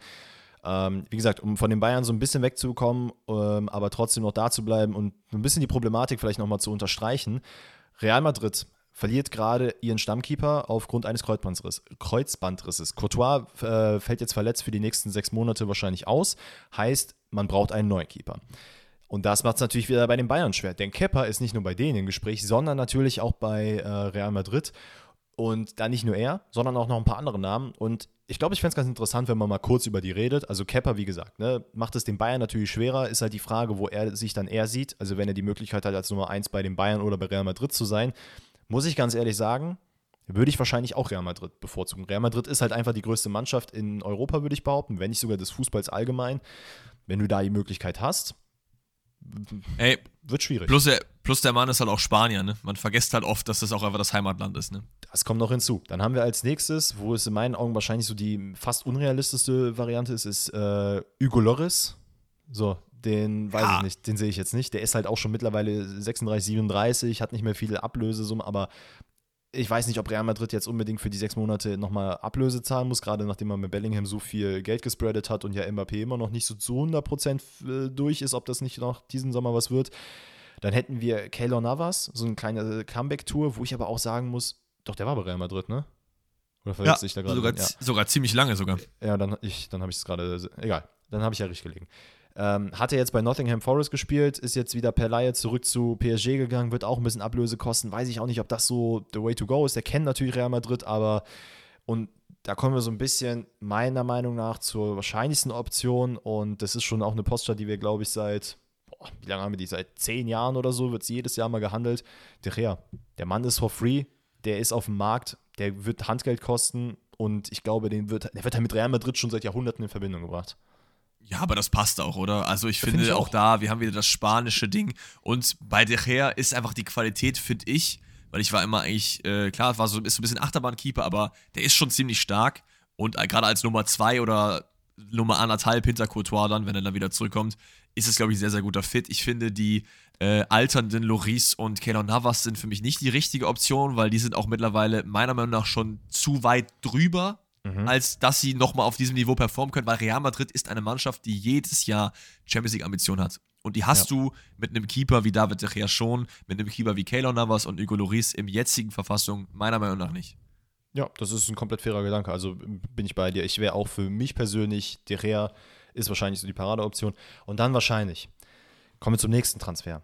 Ähm, wie gesagt, um von den Bayern so ein bisschen wegzukommen, ähm, aber trotzdem noch da zu bleiben und ein bisschen die Problematik vielleicht nochmal zu unterstreichen. Real Madrid verliert gerade ihren Stammkeeper aufgrund eines Kreuzbandriss, Kreuzbandrisses. Courtois äh, fällt jetzt verletzt für die nächsten sechs Monate wahrscheinlich aus. Heißt, man braucht einen neuen Keeper. Und das macht es natürlich wieder bei den Bayern schwer. Denn Kepper ist nicht nur bei denen im Gespräch, sondern natürlich auch bei äh, Real Madrid. Und da nicht nur er, sondern auch noch ein paar andere Namen. Und ich glaube, ich fände es ganz interessant, wenn man mal kurz über die redet. Also Kepper, wie gesagt, ne, macht es den Bayern natürlich schwerer. Ist halt die Frage, wo er sich dann eher sieht. Also wenn er die Möglichkeit hat, als Nummer 1 bei den Bayern oder bei Real Madrid zu sein, muss ich ganz ehrlich sagen, würde ich wahrscheinlich auch Real Madrid bevorzugen. Real Madrid ist halt einfach die größte Mannschaft in Europa, würde ich behaupten, wenn nicht sogar des Fußballs allgemein. Wenn du da die Möglichkeit hast, Ey, wird schwierig. plus der, plus der Mann ist halt auch Spanier, ne? Man vergisst halt oft, dass das auch einfach das Heimatland ist, ne? Das kommt noch hinzu. Dann haben wir als nächstes, wo es in meinen Augen wahrscheinlich so die fast unrealistischste Variante ist, ist äh, Hugo Loris. So, den weiß Ja. ich nicht, den sehe ich jetzt nicht. Der ist halt auch schon mittlerweile 36, 37, hat nicht mehr viele Ablösesummen, aber ich weiß nicht, ob Real Madrid jetzt unbedingt für die sechs Monate nochmal Ablöse zahlen muss, gerade nachdem man mit Bellingham so viel Geld gespreadet hat und ja Mbappé immer noch nicht so zu 100% durch ist, ob das nicht noch diesen Sommer was wird. Dann hätten wir Keylor Navas, so eine kleine Comeback-Tour, wo ich aber auch sagen muss, doch, der war bei Real Madrid, ne? Oder verwechsel ich da gerade? sogar, Ja. sogar ziemlich lange sogar. Ja, dann, ich, dann habe ich es gerade, egal, dann habe ich ja richtig gelegen. Ähm, hatte jetzt bei Nottingham Forest gespielt, ist jetzt wieder per Laie zurück zu PSG gegangen, wird auch ein bisschen Ablöse kosten. Weiß ich auch nicht, ob das so the way to go ist. Der kennt natürlich Real Madrid, aber und da kommen wir so ein bisschen meiner Meinung nach zur wahrscheinlichsten Option und das ist schon auch eine Posture, die wir, glaube ich, seit, boah, wie lange haben wir die? Seit zehn Jahren oder so wird sie jedes Jahr mal gehandelt. De Gea, der Mann ist for free, der ist auf dem Markt, der wird Handgeld kosten und ich glaube, den wird, der wird halt mit Real Madrid schon seit Jahrhunderten in Verbindung gebracht. Ja, aber das passt auch, oder? Also ich finde find ich auch. auch. da, wir haben wieder das spanische Ding und bei De Gea ist einfach die Qualität, finde ich, weil ich war immer eigentlich, äh, klar, war so, ist so ein bisschen Achterbahnkeeper, aber der ist schon ziemlich stark und äh, gerade als Nummer zwei oder Nummer anderthalb hinter Courtois dann, wenn er dann wieder zurückkommt, ist es, glaube ich, sehr, sehr guter Fit. Ich finde, die äh, alternden Loris und Keylor Navas sind für mich nicht die richtige Option, weil die sind auch mittlerweile meiner Meinung nach schon zu weit drüber mhm. als dass sie nochmal auf diesem Niveau performen können, weil Real Madrid ist eine Mannschaft, die jedes Jahr Champions League-Ambitionen hat. Und die hast ja. du mit einem Keeper wie David de Gea schon, mit einem Keeper wie Keylor Navas und Hugo Loris im jetzigen Verfassung meiner Meinung nach nicht. Ja, das ist ein komplett fairer Gedanke. Also bin ich bei dir. Ich wäre auch für mich persönlich, de Gea ist wahrscheinlich so die Paradeoption. Und dann wahrscheinlich, kommen wir zum nächsten Transfer.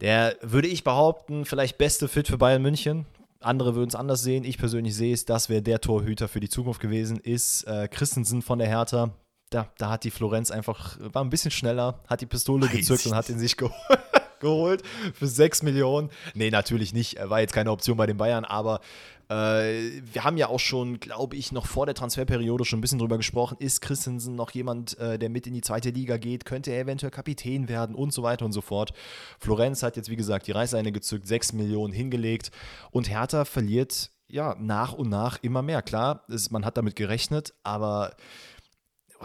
Der, würde ich behaupten, vielleicht beste Fit für Bayern München andere würden es anders sehen. Ich persönlich sehe es, das wäre der Torhüter für die Zukunft gewesen, ist äh, Christensen von der Hertha. Da, da hat die Florenz einfach, war ein bisschen schneller, hat die Pistole gezückt und hat ihn sich geholt geholt für 6 Millionen. Nee, natürlich nicht. Er war jetzt keine Option bei den Bayern, aber äh, wir haben ja auch schon, glaube ich, noch vor der Transferperiode schon ein bisschen drüber gesprochen. Ist Christensen noch jemand, äh, der mit in die zweite Liga geht? Könnte er eventuell Kapitän werden und so weiter und so fort? Florenz hat jetzt, wie gesagt, die Reißleine gezückt, 6 Millionen hingelegt und Hertha verliert ja nach und nach immer mehr. Klar, es, man hat damit gerechnet, aber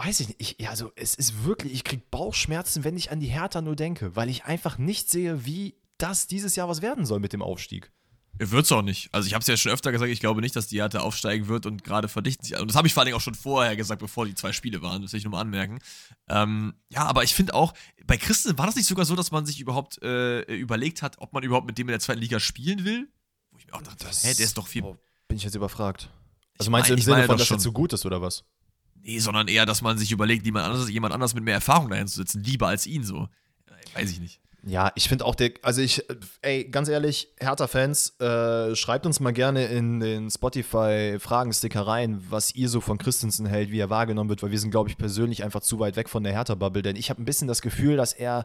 weiß ich nicht, ich, also es ist wirklich, ich kriege Bauchschmerzen, wenn ich an die Hertha nur denke, weil ich einfach nicht sehe, wie das dieses Jahr was werden soll mit dem Aufstieg. Wird es auch nicht. Also ich habe es ja schon öfter gesagt, ich glaube nicht, dass die Hertha aufsteigen wird und gerade verdichten sich. Und das habe ich vor allem auch schon vorher gesagt, bevor die zwei Spiele waren, das will ich nur mal anmerken. Ähm, ja, aber ich finde auch, bei Christen war das nicht sogar so, dass man sich überhaupt äh, überlegt hat, ob man überhaupt mit dem in der zweiten Liga spielen will? Wo ich mir auch dachte, das, hä, der ist doch viel. Oh, bin ich jetzt überfragt. Also meinst du im Sinne von, dass er zu gut ist oder was? Nee, sondern eher, dass man sich überlegt, jemand anders, jemand anders mit mehr Erfahrung dahin zu sitzen, lieber als ihn so. Weiß ich nicht. Ja, ich finde auch der, also ich, ey, ganz ehrlich, Hertha-Fans, äh, schreibt uns mal gerne in den Spotify-Fragensticker rein, was ihr so von Christensen hält, wie er wahrgenommen wird, weil wir sind, glaube ich, persönlich einfach zu weit weg von der Hertha-Bubble, denn ich habe ein bisschen das Gefühl, dass er,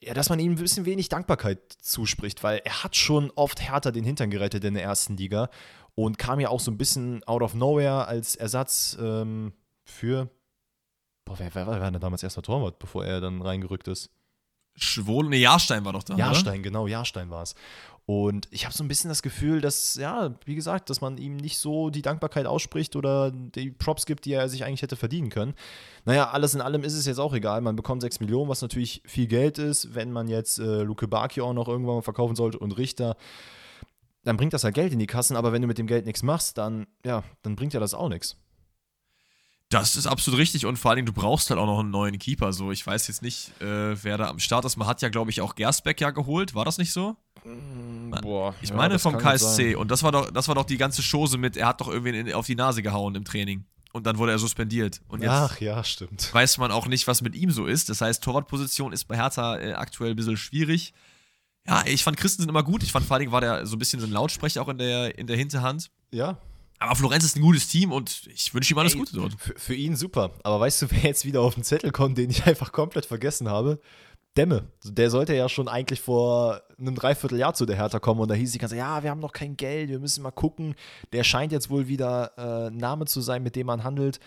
ja, dass man ihm ein bisschen wenig Dankbarkeit zuspricht, weil er hat schon oft Hertha den Hintern gerettet in der ersten Liga und kam ja auch so ein bisschen out of nowhere als Ersatz ähm, für. Boah, wer, wer war denn damals erster Torwart, bevor er dann reingerückt ist? Schwol, ne, Jahrstein war doch da. Jahrstein, oder? genau, Jahrstein war es. Und ich habe so ein bisschen das Gefühl, dass, ja, wie gesagt, dass man ihm nicht so die Dankbarkeit ausspricht oder die Props gibt, die er sich eigentlich hätte verdienen können. Naja, alles in allem ist es jetzt auch egal. Man bekommt 6 Millionen, was natürlich viel Geld ist. Wenn man jetzt äh, Luke Baki auch noch irgendwann mal verkaufen sollte und Richter, dann bringt das halt Geld in die Kassen. Aber wenn du mit dem Geld nichts machst, dann, ja, dann bringt ja das auch nichts. Das ist absolut richtig und vor allen Dingen, du brauchst halt auch noch einen neuen Keeper. So, ich weiß jetzt nicht, äh, wer da am Start ist. Man hat ja, glaube ich, auch Gersbeck ja geholt. War das nicht so? Mm, boah. Ich ja, meine vom KSC. Und das war doch, das war doch die ganze Chose mit, er hat doch irgendwie in, auf die Nase gehauen im Training. Und dann wurde er suspendiert. Und jetzt Ach ja, stimmt. Weiß man auch nicht, was mit ihm so ist. Das heißt, Torwartposition ist bei Hertha äh, aktuell ein bisschen schwierig. Ja, ich fand Christensen immer gut. Ich fand vor allen Dingen war der so ein bisschen so ein Lautsprecher auch in der, in der Hinterhand. Ja, aber Florenz ist ein gutes Team und ich wünsche ihm alles Ey, Gute dort. Für, für, ihn super. Aber weißt du, wer jetzt wieder auf den Zettel kommt, den ich einfach komplett vergessen habe? Dämme. Der sollte ja schon eigentlich vor einem Dreivierteljahr zu der Hertha kommen und da hieß die ganze ja, wir haben noch kein Geld, wir müssen mal gucken. Der scheint jetzt wohl wieder äh, Name zu sein, mit dem man handelt.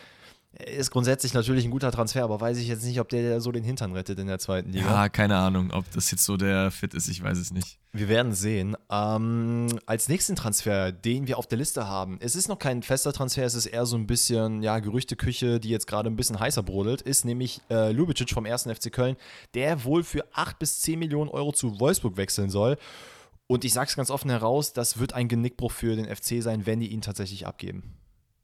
Ist grundsätzlich natürlich ein guter Transfer, aber weiß ich jetzt nicht, ob der so den Hintern rettet in der zweiten Liga. Ja, keine Ahnung, ob das jetzt so der Fit ist, ich weiß es nicht. Wir werden sehen. Ähm, als nächsten Transfer, den wir auf der Liste haben, es ist noch kein fester Transfer, es ist eher so ein bisschen, ja, Gerüchteküche, die jetzt gerade ein bisschen heißer brodelt, ist nämlich äh, Lubicic vom 1. FC Köln, der wohl für 8 bis 10 Millionen Euro zu Wolfsburg wechseln soll. Und ich sage es ganz offen heraus, das wird ein Genickbruch für den FC sein, wenn die ihn tatsächlich abgeben.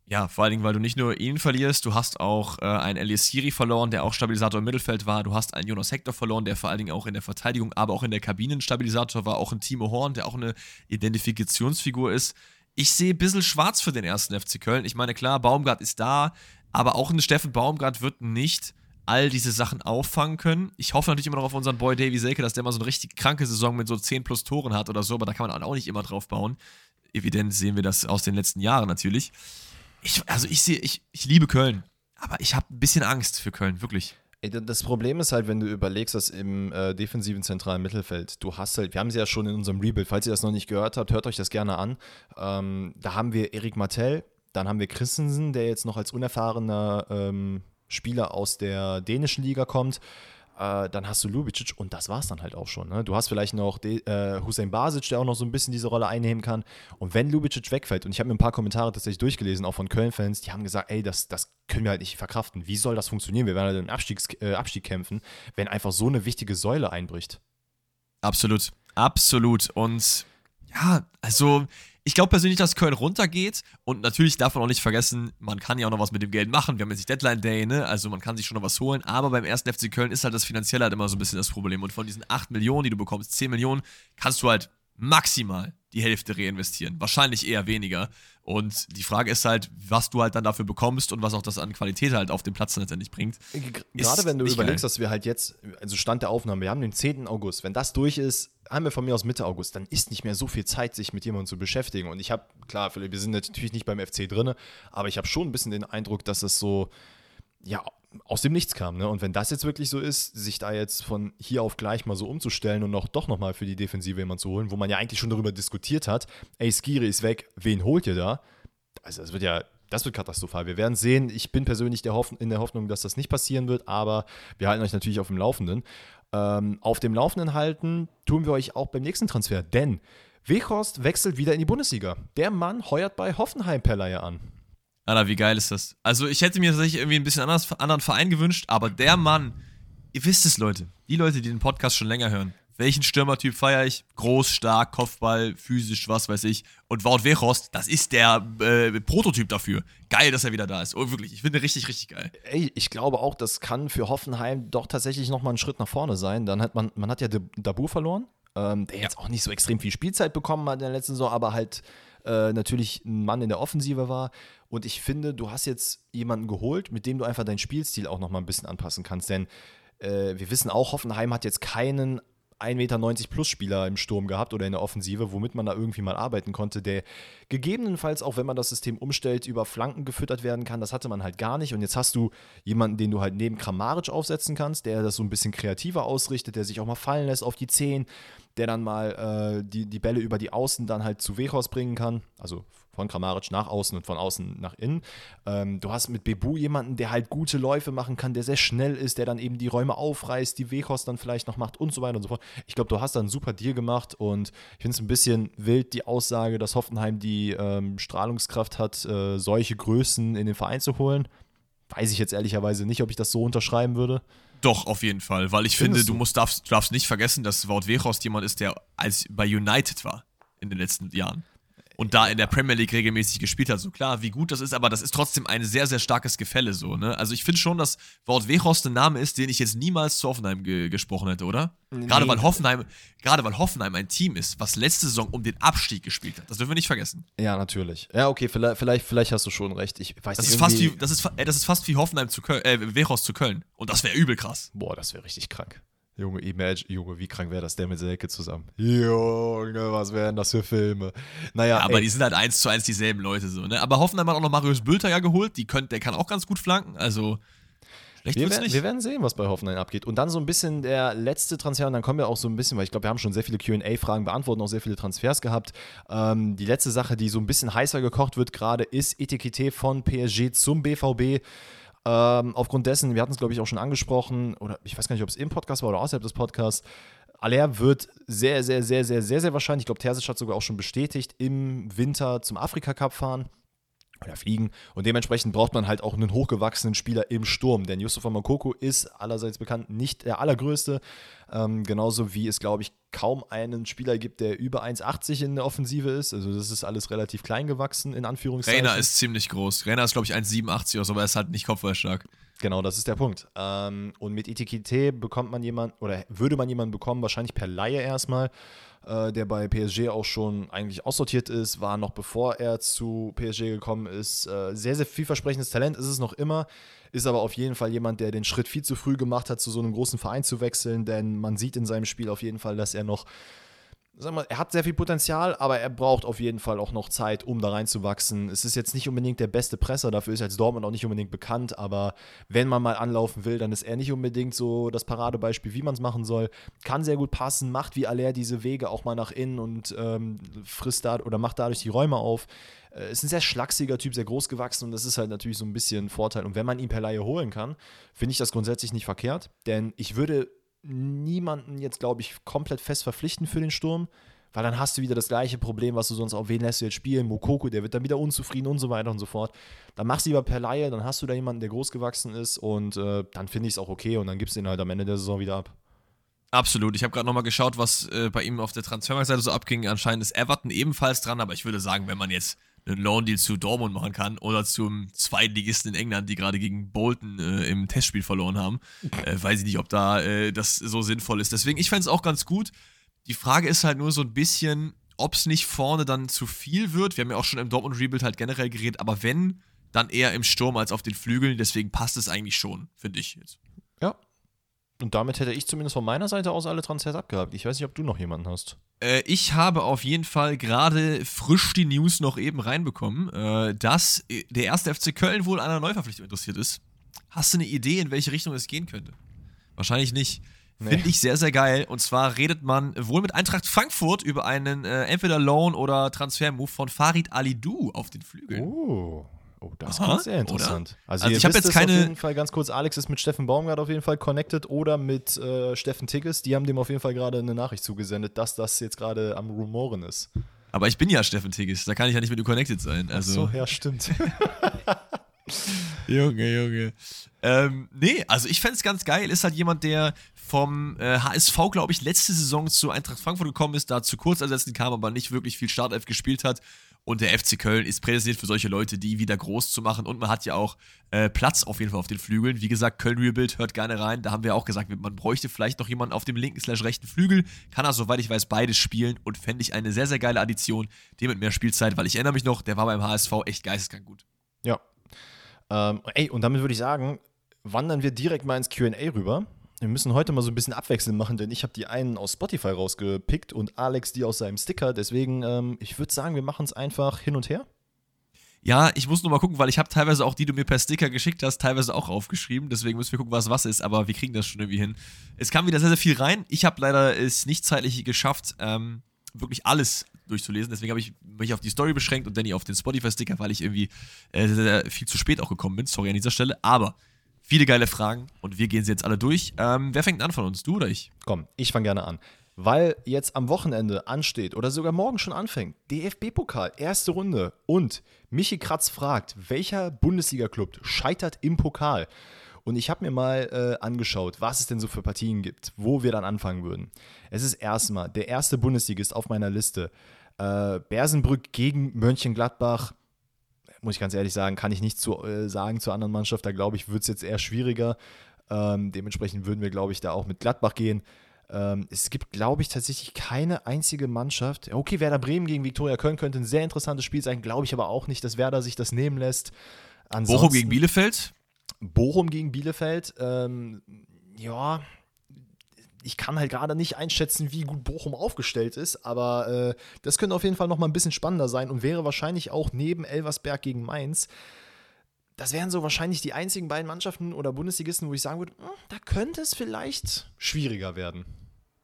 Ja, vor allen Dingen, weil du nicht nur ihn verlierst, du hast auch äh, einen Elias Siri verloren, der auch Stabilisator im Mittelfeld war. Du hast einen Jonas Hector verloren, der vor allen Dingen auch in der Verteidigung, aber auch in der Kabine ein Stabilisator war. Auch ein Timo Horn, der auch eine Identifikationsfigur ist. Ich sehe ein bisschen schwarz für den ersten FC Köln. Ich meine, klar, Baumgart ist da, aber auch ein Steffen Baumgart wird nicht all diese Sachen auffangen können. Ich hoffe natürlich immer noch auf unseren Boy Davy Selke, dass der mal so eine richtig kranke Saison mit so 10 plus Toren hat oder so, aber da kann man auch nicht immer drauf bauen. Evident sehen wir das aus den letzten Jahren natürlich. Ich, also ich sehe, ich, ich liebe Köln, aber ich habe ein bisschen Angst für Köln, wirklich. Das Problem ist halt, wenn du überlegst, dass im äh, defensiven zentralen Mittelfeld, du hast halt, wir haben sie ja schon in unserem Rebuild, falls ihr das noch nicht gehört habt, hört euch das gerne an. Ähm, da haben wir Erik Martell, dann haben wir Christensen, der jetzt noch als unerfahrener ähm, Spieler aus der dänischen Liga kommt. Äh, dann hast du Lubicic und das war es dann halt auch schon. Ne? Du hast vielleicht noch De äh, Hussein Basic, der auch noch so ein bisschen diese Rolle einnehmen kann. Und wenn Lubicic wegfällt, und ich habe mir ein paar Kommentare tatsächlich durchgelesen, auch von Köln-Fans, die haben gesagt, ey, das, das können wir halt nicht verkraften. Wie soll das funktionieren? Wir werden halt im Abstiegs äh, Abstieg kämpfen, wenn einfach so eine wichtige Säule einbricht. Absolut, absolut. Und ja, also ich glaube persönlich, dass Köln runtergeht und natürlich darf man auch nicht vergessen, man kann ja auch noch was mit dem Geld machen. Wir haben jetzt Deadline Day, ne? Also man kann sich schon noch was holen, aber beim ersten FC Köln ist halt das Finanzielle halt immer so ein bisschen das Problem. Und von diesen 8 Millionen, die du bekommst, 10 Millionen, kannst du halt maximal die Hälfte reinvestieren. Wahrscheinlich eher weniger. Und die Frage ist halt, was du halt dann dafür bekommst und was auch das an Qualität halt auf dem Platz letztendlich bringt. Gerade wenn du überlegst, geil. dass wir halt jetzt, also Stand der Aufnahme, wir haben den 10. August. Wenn das durch ist, haben wir von mir aus Mitte August, dann ist nicht mehr so viel Zeit, sich mit jemandem zu beschäftigen. Und ich habe, klar, wir sind natürlich nicht beim FC drin, aber ich habe schon ein bisschen den Eindruck, dass es so, ja, aus dem Nichts kam. Ne? Und wenn das jetzt wirklich so ist, sich da jetzt von hier auf gleich mal so umzustellen und noch doch nochmal für die Defensive jemanden zu holen, wo man ja eigentlich schon darüber diskutiert hat, ey, Skiri ist weg, wen holt ihr da? Also das wird ja, das wird katastrophal. Wir werden sehen. Ich bin persönlich der in der Hoffnung, dass das nicht passieren wird, aber wir halten euch natürlich auf dem Laufenden. Ähm, auf dem Laufenden halten tun wir euch auch beim nächsten Transfer, denn Weghorst wechselt wieder in die Bundesliga. Der Mann heuert bei Hoffenheim per Leihe an. Alter, wie geil ist das? Also, ich hätte mir tatsächlich irgendwie ein bisschen anders, anderen Verein gewünscht, aber der Mann, ihr wisst es, Leute, die Leute, die den Podcast schon länger hören, welchen Stürmertyp feiere ich? Groß, stark, Kopfball, physisch, was weiß ich. Und Wout Weghorst, das ist der äh, Prototyp dafür. Geil, dass er wieder da ist. Oh, wirklich, ich finde richtig, richtig geil. Ey, ich glaube auch, das kann für Hoffenheim doch tatsächlich nochmal ein Schritt nach vorne sein. Dann hat man, man hat ja Dabu verloren, ähm, der ja. jetzt auch nicht so extrem viel Spielzeit bekommen hat in der letzten Saison, aber halt äh, natürlich ein Mann in der Offensive war. Und ich finde, du hast jetzt jemanden geholt, mit dem du einfach deinen Spielstil auch nochmal ein bisschen anpassen kannst. Denn äh, wir wissen auch, Hoffenheim hat jetzt keinen 1,90 Meter plus Spieler im Sturm gehabt oder in der Offensive, womit man da irgendwie mal arbeiten konnte, der gegebenenfalls, auch wenn man das System umstellt, über Flanken gefüttert werden kann. Das hatte man halt gar nicht. Und jetzt hast du jemanden, den du halt neben Kramaric aufsetzen kannst, der das so ein bisschen kreativer ausrichtet, der sich auch mal fallen lässt auf die Zehen, der dann mal äh, die, die Bälle über die Außen dann halt zu Wechos bringen kann. Also von Kramaric nach außen und von außen nach innen. Ähm, du hast mit Bebu jemanden, der halt gute Läufe machen kann, der sehr schnell ist, der dann eben die Räume aufreißt, die Wechos dann vielleicht noch macht und so weiter und so fort. Ich glaube, du hast da einen super Deal gemacht und ich finde es ein bisschen wild, die Aussage, dass Hoffenheim die ähm, Strahlungskraft hat, äh, solche Größen in den Verein zu holen. Weiß ich jetzt ehrlicherweise nicht, ob ich das so unterschreiben würde. Doch, auf jeden Fall, weil ich Findest finde, du, musst, darfst, darfst nicht vergessen, dass Wout Weghorst jemand ist, der als bei United war in den letzten Jahren und da in der Premier League regelmäßig gespielt hat. So klar, wie gut das ist, aber das ist trotzdem ein sehr, sehr starkes Gefälle so, ne? Also ich finde schon, dass Wort Wechhorst ein Name ist, den ich jetzt niemals zu Hoffenheim ge gesprochen hätte, oder? Nee. Gerade weil Hoffenheim, gerade weil Hoffenheim ein Team ist, was letzte Saison um den Abstieg gespielt hat. Das dürfen wir nicht vergessen. Ja, natürlich. Ja, okay, vielleicht, vielleicht, vielleicht hast du schon recht. Ich weiß das nicht, ist fast wie, das ist, ey, das ist fast wie Hoffenheim zu Köln, äh, Wechhorst zu Köln. Und das wäre übel krass. Boah, das wäre richtig krank. Junge, Imagine, Junge, wie krank wäre das der mit Selke zusammen? Junge, was wären das für Filme? Naja. Ja, aber ey. die sind halt eins zu eins dieselben Leute so, ne? Aber Hoffenheim hat auch noch Marius Bülter ja geholt, die könnt, der kann auch ganz gut flanken, also. Wir werden, wir werden, sehen, was bei Hoffenheim abgeht. Und dann so ein bisschen der letzte Transfer, und dann kommen wir auch so ein bisschen, weil ich glaube, wir haben schon sehr viele QA-Fragen beantwortet, auch sehr viele Transfers gehabt. Ähm, die letzte Sache, die so ein bisschen heißer gekocht wird gerade, ist Etikette von PSG zum BVB. Ähm, aufgrund dessen, wir hatten es glaube ich auch schon angesprochen, oder ich weiß gar nicht, ob es im Podcast war oder außerhalb des Podcasts, Aller wird sehr, sehr, sehr, sehr, sehr, sehr wahrscheinlich, ich glaube, Terzic hat sogar auch schon bestätigt, im Winter zum Afrika-Cup fahren oder fliegen. Und dementsprechend braucht man halt auch einen hochgewachsenen Spieler im Sturm. Denn Yusufa Makoko ist allerseits bekannt nicht der allergrößte. Ähm, genauso wie es, glaube ich, kaum einen Spieler gibt, der über 1,80 in der Offensive ist. Also das ist alles relativ klein gewachsen, in Anführungszeichen. Rainer ist ziemlich groß. Rainer ist, glaube ich, 1,87 oder so, aber er ist halt nicht kopfballstark. Genau, das ist der Punkt. Ähm, und mit Etikette bekommt man jemanden, oder würde man jemanden bekommen, wahrscheinlich per Laie erstmal, äh, der bei PSG auch schon eigentlich aussortiert ist, war noch bevor er zu PSG gekommen ist. Äh, sehr, sehr vielversprechendes Talent ist es noch immer, ist aber auf jeden Fall jemand, der den Schritt viel zu früh gemacht hat, zu so einem großen Verein zu wechseln, denn man sieht in seinem Spiel auf jeden Fall, dass er noch sag mal, er hat sehr viel Potenzial, aber er braucht auf jeden Fall auch noch Zeit, um da reinzuwachsen. Es ist jetzt nicht unbedingt der beste Presser, dafür ist als Dortmund auch nicht unbedingt bekannt, aber wenn man mal anlaufen will, dann ist er nicht unbedingt so das Paradebeispiel, wie man es machen soll. Kann sehr gut passen, macht wie Aller diese Wege auch mal nach innen und ähm, frisst da oder macht dadurch die Räume auf. Äh, ist ein sehr schlachsiger Typ, sehr groß gewachsen und das ist halt natürlich so ein bisschen ein Vorteil. Und wenn man ihn per Laie holen kann, finde ich das grundsätzlich nicht verkehrt, denn ich würde niemanden jetzt, glaube ich, komplett fest verpflichten für den Sturm, weil dann hast du wieder das gleiche Problem, was du sonst auf wen lässt du jetzt spielen. Mokoko, der wird dann wieder unzufrieden und so weiter und so fort. Dann machst du lieber per Laie, dann hast du da jemanden, der groß gewachsen ist und äh, dann finde ich es auch okay und dann gibst du ihn halt am Ende der Saison wieder ab. Absolut. Ich habe gerade nochmal geschaut, was äh, bei ihm auf der Transfermarktseite so abging. Anscheinend ist Everton ebenfalls dran, aber ich würde sagen, wenn man jetzt einen Loan-Deal zu Dortmund machen kann oder zum Zweitligisten in England, die gerade gegen Bolton äh, im Testspiel verloren haben. Äh, weiß ich nicht, ob da äh, das so sinnvoll ist. Deswegen, ich fände es auch ganz gut. Die Frage ist halt nur so ein bisschen, ob es nicht vorne dann zu viel wird. Wir haben ja auch schon im Dortmund-Rebuild halt generell geredet, aber wenn, dann eher im Sturm als auf den Flügeln. Deswegen passt es eigentlich schon, finde ich jetzt. Und damit hätte ich zumindest von meiner Seite aus alle Transfers abgehakt. Ich weiß nicht, ob du noch jemanden hast. Äh, ich habe auf jeden Fall gerade frisch die News noch eben reinbekommen, äh, dass der erste FC Köln wohl an einer Neuverpflichtung interessiert ist. Hast du eine Idee, in welche Richtung es gehen könnte? Wahrscheinlich nicht. Nee. Finde ich sehr, sehr geil. Und zwar redet man wohl mit Eintracht Frankfurt über einen äh, entweder Loan- oder Transfer-Move von Farid Alidou auf den Flügeln. Oh. Oh, das ist sehr interessant. Oder? Also, also ich habe jetzt keine. Auf jeden Fall ganz kurz: Alex ist mit Steffen Baumgart auf jeden Fall connected oder mit äh, Steffen Tigges. Die haben dem auf jeden Fall gerade eine Nachricht zugesendet, dass das jetzt gerade am Rumoren ist. Aber ich bin ja Steffen Tigges, da kann ich ja nicht mit ihm connected sein. Also. Ach so, ja, stimmt. Junge, Junge. Ähm, nee, also ich fände es ganz geil. Ist halt jemand, der vom äh, HSV, glaube ich, letzte Saison zu Eintracht Frankfurt gekommen ist, da zu kurz ersetzen kam, aber nicht wirklich viel Startelf gespielt hat und der FC Köln ist prädestiniert für solche Leute, die wieder groß zu machen. Und man hat ja auch äh, Platz auf jeden Fall auf den Flügeln. Wie gesagt, Köln Rebuild hört gerne rein. Da haben wir auch gesagt, man bräuchte vielleicht noch jemanden auf dem linken slash rechten Flügel. Kann er, soweit ich weiß, beides spielen und fände ich eine sehr, sehr geile Addition. Dem mit mehr Spielzeit, weil ich erinnere mich noch, der war beim HSV echt geisteskrank gut. Ja. Ähm, ey, und damit würde ich sagen, wandern wir direkt mal ins QA rüber. Wir müssen heute mal so ein bisschen abwechselnd machen, denn ich habe die einen aus Spotify rausgepickt und Alex die aus seinem Sticker. Deswegen, ähm, ich würde sagen, wir machen es einfach hin und her. Ja, ich muss nur mal gucken, weil ich habe teilweise auch die, die du mir per Sticker geschickt hast, teilweise auch aufgeschrieben. Deswegen müssen wir gucken, was was ist. Aber wir kriegen das schon irgendwie hin. Es kam wieder sehr, sehr viel rein. Ich habe leider es nicht zeitlich geschafft, ähm, wirklich alles durchzulesen. Deswegen habe ich mich auf die Story beschränkt und Danny auf den Spotify-Sticker, weil ich irgendwie äh, sehr, sehr viel zu spät auch gekommen bin. Sorry an dieser Stelle. Aber Viele geile Fragen und wir gehen sie jetzt alle durch. Ähm, wer fängt an von uns? Du oder ich? Komm, ich fange gerne an. Weil jetzt am Wochenende ansteht oder sogar morgen schon anfängt, DFB-Pokal, erste Runde. Und Michi Kratz fragt, welcher Bundesliga-Club scheitert im Pokal? Und ich habe mir mal äh, angeschaut, was es denn so für Partien gibt, wo wir dann anfangen würden. Es ist erstmal der erste Bundesligist auf meiner Liste. Äh, Bersenbrück gegen Mönchengladbach muss ich ganz ehrlich sagen, kann ich nicht zu, äh, sagen zur anderen Mannschaft. Da glaube ich, wird es jetzt eher schwieriger. Ähm, dementsprechend würden wir, glaube ich, da auch mit Gladbach gehen. Ähm, es gibt, glaube ich, tatsächlich keine einzige Mannschaft. Okay, Werder Bremen gegen Viktoria Köln könnte ein sehr interessantes Spiel sein. Glaube ich aber auch nicht, dass Werder sich das nehmen lässt. Ansonsten, Bochum gegen Bielefeld? Bochum gegen Bielefeld. Ähm, ja, ich kann halt gerade nicht einschätzen, wie gut Bochum aufgestellt ist, aber äh, das könnte auf jeden Fall noch mal ein bisschen spannender sein und wäre wahrscheinlich auch neben Elversberg gegen Mainz. Das wären so wahrscheinlich die einzigen beiden Mannschaften oder Bundesligisten, wo ich sagen würde, hm, da könnte es vielleicht schwieriger werden.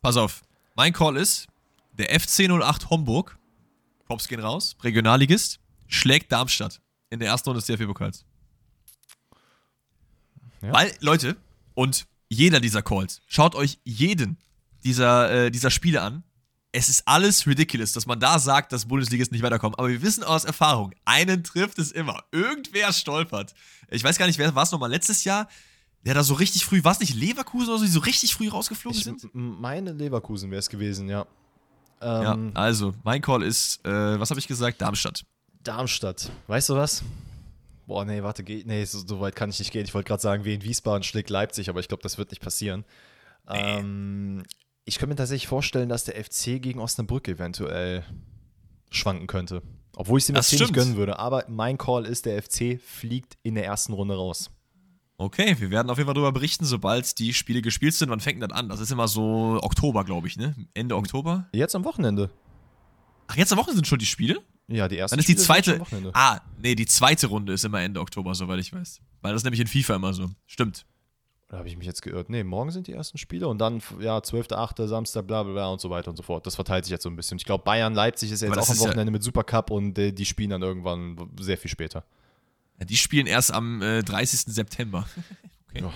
Pass auf, mein Call ist, der FC 08 Homburg, Props gehen raus, Regionalligist, schlägt Darmstadt in der ersten Runde des DFB-Pokals. Ja. Weil, Leute, und jeder dieser Calls. Schaut euch jeden dieser, äh, dieser Spiele an. Es ist alles ridiculous, dass man da sagt, dass Bundesligisten nicht weiterkommen. Aber wir wissen aus Erfahrung, einen trifft es immer. Irgendwer stolpert. Ich weiß gar nicht, wer war es nochmal letztes Jahr, der da so richtig früh, war es nicht Leverkusen oder so, die so richtig früh rausgeflogen ich, sind? Meine Leverkusen wäre es gewesen, ja. Ähm, ja, also, mein Call ist, äh, was habe ich gesagt? Darmstadt. Darmstadt. Weißt du was? Boah, nee, warte, geh, nee, so, so, weit kann ich nicht gehen. Ich wollte gerade sagen, wie in Wiesbaden schlägt Leipzig, aber ich glaube, das wird nicht passieren. Nee. Ähm, ich könnte mir tatsächlich vorstellen, dass der FC gegen Osnabrück eventuell schwanken könnte. Obwohl ich es dem FC nicht gönnen würde. Aber mein Call ist, der FC fliegt in der ersten Runde raus. Okay, wir werden auf jeden Fall darüber berichten, sobald die Spiele gespielt sind. Wann fängt denn das an? Das ist immer so Oktober, glaube ich, ne? Ende Oktober? Jetzt am Wochenende. Ach, jetzt am Wochenende sind schon die Spiele? Ja, die erste Dann ist die zweite. Ah, nee, die zweite Runde ist immer Ende Oktober, soweit ich weiß. Weil das ist nämlich in FIFA immer so. Stimmt. Da habe ich mich jetzt geirrt. Nee, morgen sind die ersten Spiele und dann, ja, 12.8., Samstag, bla bla bla und so weiter und so fort. Das verteilt sich jetzt so ein bisschen. Ich glaube, Bayern, Leipzig ist ja jetzt auch am Wochenende ja mit Supercup und äh, die spielen dann irgendwann sehr viel später. Ja, die spielen erst am äh, 30. September. okay. Ja,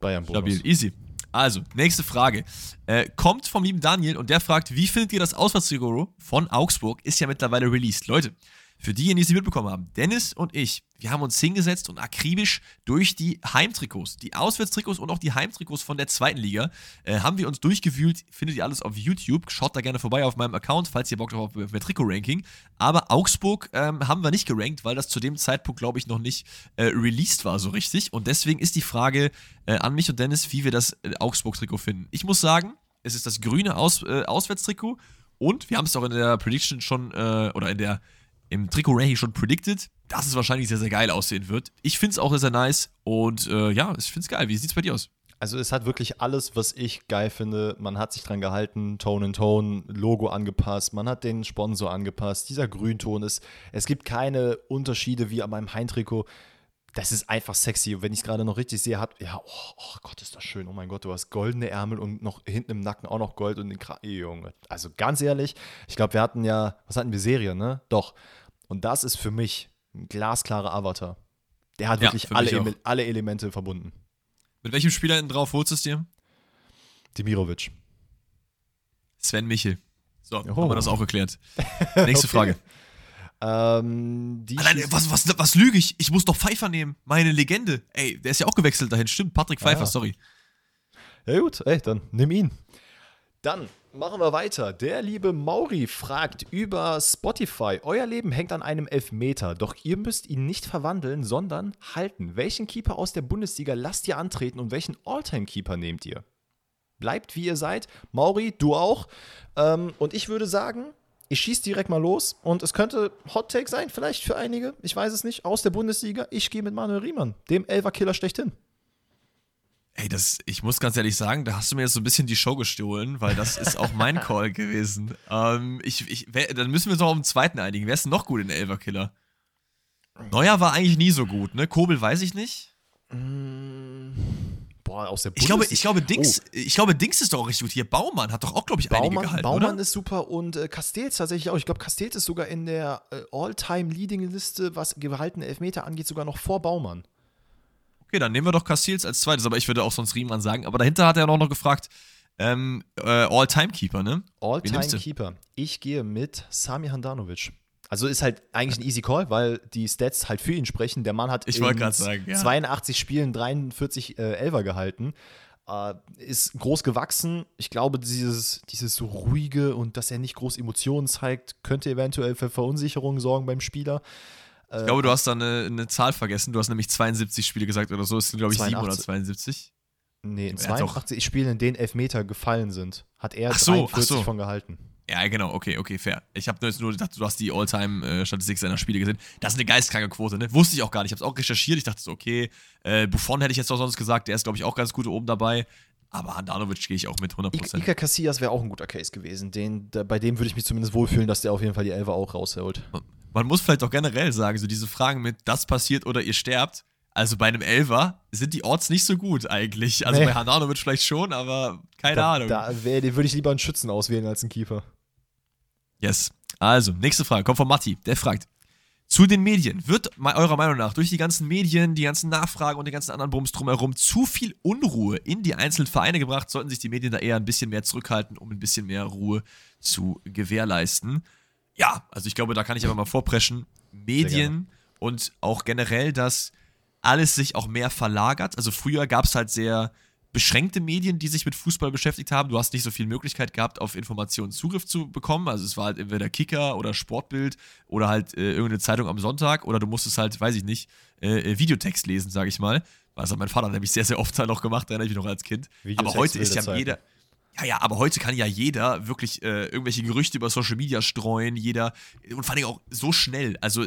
Bayern Stabil, easy. Also, nächste Frage. Äh, kommt vom lieben Daniel und der fragt, wie findet ihr das Auswärtstrikot von Augsburg? Ist ja mittlerweile released. Leute, für diejenigen, die es mitbekommen haben, Dennis und ich, wir haben uns hingesetzt und akribisch durch die Heimtrikots, die Auswärtstrikots und auch die Heimtrikots von der zweiten Liga, äh, haben wir uns durchgewühlt. Findet ihr alles auf YouTube. Schaut da gerne vorbei auf meinem Account, falls ihr Bock drauf habt auf Trikot-Ranking. Aber Augsburg ähm, haben wir nicht gerankt, weil das zu dem Zeitpunkt, glaube ich, noch nicht äh, released war so richtig. Und deswegen ist die Frage äh, an mich und Dennis, wie wir das äh, Augsburg-Trikot finden. Ich muss sagen, es ist das grüne Aus äh, Auswärtstrikot und wir haben es auch in der Prediction schon, äh, oder in der im Trikot-Ranking schon predicted, dass es wahrscheinlich sehr, sehr geil aussehen wird. Ich finde es auch sehr nice und äh, ja, ich finde es geil. Wie sieht es bei dir aus? Also es hat wirklich alles, was ich geil finde. Man hat sich dran gehalten, Tone and Tone, Logo angepasst, man hat den Sponsor angepasst. Dieser Grünton ist, es gibt keine Unterschiede wie an meinem Heimtrikot. Das ist einfach sexy. Und wenn ich es gerade noch richtig sehe, hat, ja, oh, oh, Gott, ist das schön. Oh mein Gott, du hast goldene Ärmel und noch hinten im Nacken auch noch Gold und den Kragen. Junge. Also ganz ehrlich, ich glaube, wir hatten ja, was hatten wir, Serie, ne? Doch. Und das ist für mich ein glasklarer Avatar. Der hat wirklich ja, alle, alle Elemente verbunden. Mit welchem Spieler hinten drauf holst du es dir? Dimirovic. Sven Michel. So, oh. haben wir das auch geklärt. Nächste okay. Frage. Ähm, Allein, was, was, was lüge ich? Ich muss doch Pfeiffer nehmen. Meine Legende. Ey, der ist ja auch gewechselt dahin. Stimmt, Patrick Pfeiffer, ah. sorry. Ja gut, ey, dann nimm ihn. Dann machen wir weiter. Der liebe Mauri fragt über Spotify. Euer Leben hängt an einem Elfmeter, doch ihr müsst ihn nicht verwandeln, sondern halten. Welchen Keeper aus der Bundesliga lasst ihr antreten und welchen Alltime-Keeper nehmt ihr? Bleibt wie ihr seid. Mauri, du auch. Ähm, und ich würde sagen, ich schieße direkt mal los und es könnte Hot Take sein, vielleicht für einige, ich weiß es nicht, aus der Bundesliga. Ich gehe mit Manuel Riemann, dem Elver-Killer schlechthin. Ey, das, ich muss ganz ehrlich sagen, da hast du mir jetzt so ein bisschen die Show gestohlen, weil das ist auch mein Call gewesen. Ähm, ich, ich, wer, dann müssen wir uns noch auf den zweiten einigen. Wer ist denn noch gut in der Elverkiller? Neuer war eigentlich nie so gut, ne? Kobel weiß ich nicht. Mm, boah, aus der Bundes ich glaube, ich glaube, Dings, oh. ich glaube, Dings ist doch auch richtig gut. Hier, Baumann hat doch auch, glaube ich, Baumann, einige gehalten, Baumann oder? ist super und äh, Castells tatsächlich auch. Ich glaube, Castells ist sogar in der äh, All-Time-Leading-Liste, was gehaltene Elfmeter angeht, sogar noch vor Baumann. Okay, dann nehmen wir doch Castils als zweites, aber ich würde auch sonst Riemann sagen. Aber dahinter hat er auch noch gefragt, ähm, äh, All-Time-Keeper, ne? All-Time-Keeper. Ich gehe mit Sami Handanovic. Also ist halt eigentlich ein easy Call, weil die Stats halt für ihn sprechen. Der Mann hat ich in sagen, ja. 82 Spielen 43 äh, Elfer gehalten. Äh, ist groß gewachsen. Ich glaube, dieses, dieses so ruhige und dass er nicht groß Emotionen zeigt, könnte eventuell für Verunsicherung sorgen beim Spieler. Ich glaube, du hast da eine, eine Zahl vergessen. Du hast nämlich 72 Spiele gesagt oder so. Es sind, glaube ich, 82. 7 oder 72. Nee, in 82 Spielen, in denen Elfmeter gefallen sind, hat er ach so, 43 so. von gehalten. Ja, genau, okay, okay, fair. Ich habe jetzt nur gedacht, du hast die All-Time-Statistik seiner Spiele gesehen. Das ist eine geistkranke Quote, ne? Wusste ich auch gar nicht. Ich habe es auch recherchiert. Ich dachte so, okay, äh, Buffon hätte ich jetzt auch sonst gesagt. Der ist, glaube ich, auch ganz gut oben dabei. Aber Handanovic gehe ich auch mit 100%. Ika Casillas wäre auch ein guter Case gewesen. Den, bei dem würde ich mich zumindest wohlfühlen, dass der auf jeden Fall die Elfer auch rausholt man muss vielleicht auch generell sagen, so diese Fragen mit das passiert oder ihr sterbt, also bei einem Elver sind die Orts nicht so gut eigentlich. Also nee. bei Hananovic vielleicht schon, aber keine da, Ahnung. Da würde ich lieber einen Schützen auswählen als einen Keeper. Yes. Also, nächste Frage kommt von Matti. Der fragt: Zu den Medien. Wird eurer Meinung nach durch die ganzen Medien, die ganzen Nachfragen und den ganzen anderen Bums drumherum zu viel Unruhe in die einzelnen Vereine gebracht? Sollten sich die Medien da eher ein bisschen mehr zurückhalten, um ein bisschen mehr Ruhe zu gewährleisten? Ja, also ich glaube, da kann ich aber mal vorpreschen. Medien und auch generell, dass alles sich auch mehr verlagert. Also früher gab es halt sehr beschränkte Medien, die sich mit Fußball beschäftigt haben. Du hast nicht so viel Möglichkeit gehabt, auf Informationen Zugriff zu bekommen. Also es war halt entweder Kicker oder Sportbild oder halt äh, irgendeine Zeitung am Sonntag oder du musstest halt, weiß ich nicht, äh, äh Videotext lesen, sage ich mal. Was hat mein Vater nämlich sehr, sehr oft noch gemacht, erinnere ich mich noch als Kind. Videotext aber heute ist ja jeder. Ja, ja, aber heute kann ja jeder wirklich äh, irgendwelche Gerüchte über Social Media streuen, jeder und vor allem auch so schnell. Also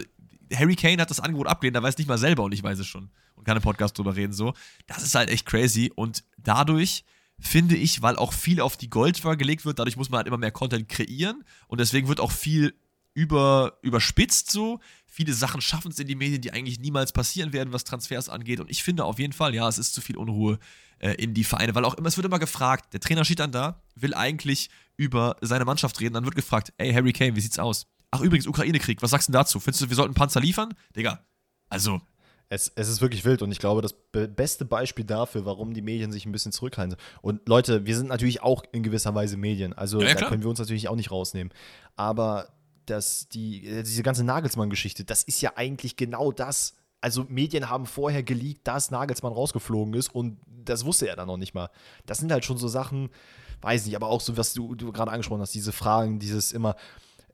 Harry Kane hat das Angebot abgelehnt, da weiß nicht mal selber und ich weiß es schon und kann im Podcast drüber reden so. Das ist halt echt crazy und dadurch finde ich, weil auch viel auf die Goldwaage gelegt wird, dadurch muss man halt immer mehr Content kreieren und deswegen wird auch viel über, überspitzt so. Viele Sachen schaffen es in die Medien, die eigentlich niemals passieren werden, was Transfers angeht. Und ich finde auf jeden Fall, ja, es ist zu viel Unruhe äh, in die Vereine, weil auch immer, es wird immer gefragt, der Trainer steht dann da, will eigentlich über seine Mannschaft reden, dann wird gefragt, ey, Harry Kane, wie sieht's aus? Ach, übrigens, Ukraine-Krieg, was sagst du dazu? Findest du, wir sollten Panzer liefern? Digga, also. Es, es ist wirklich wild und ich glaube, das be beste Beispiel dafür, warum die Medien sich ein bisschen zurückhalten. Und Leute, wir sind natürlich auch in gewisser Weise Medien, also ja, ja, da können wir uns natürlich auch nicht rausnehmen. Aber dass die, äh, diese ganze Nagelsmann-Geschichte, das ist ja eigentlich genau das. Also Medien haben vorher geleakt, dass Nagelsmann rausgeflogen ist und das wusste er dann noch nicht mal. Das sind halt schon so Sachen, weiß nicht, aber auch so, was du, du gerade angesprochen hast, diese Fragen, dieses immer,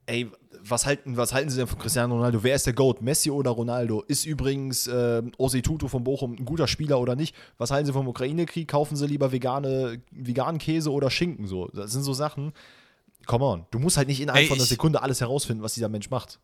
ey, was halten, was halten Sie denn von Cristiano Ronaldo? Wer ist der GOAT? Messi oder Ronaldo? Ist übrigens äh, Ose Tutu von Bochum ein guter Spieler oder nicht? Was halten Sie vom Ukraine-Krieg? Kaufen Sie lieber vegane, veganen Käse oder Schinken? So, das sind so Sachen, Come on. Du musst halt nicht innerhalb Ey, von einer Sekunde alles herausfinden, was dieser Mensch macht.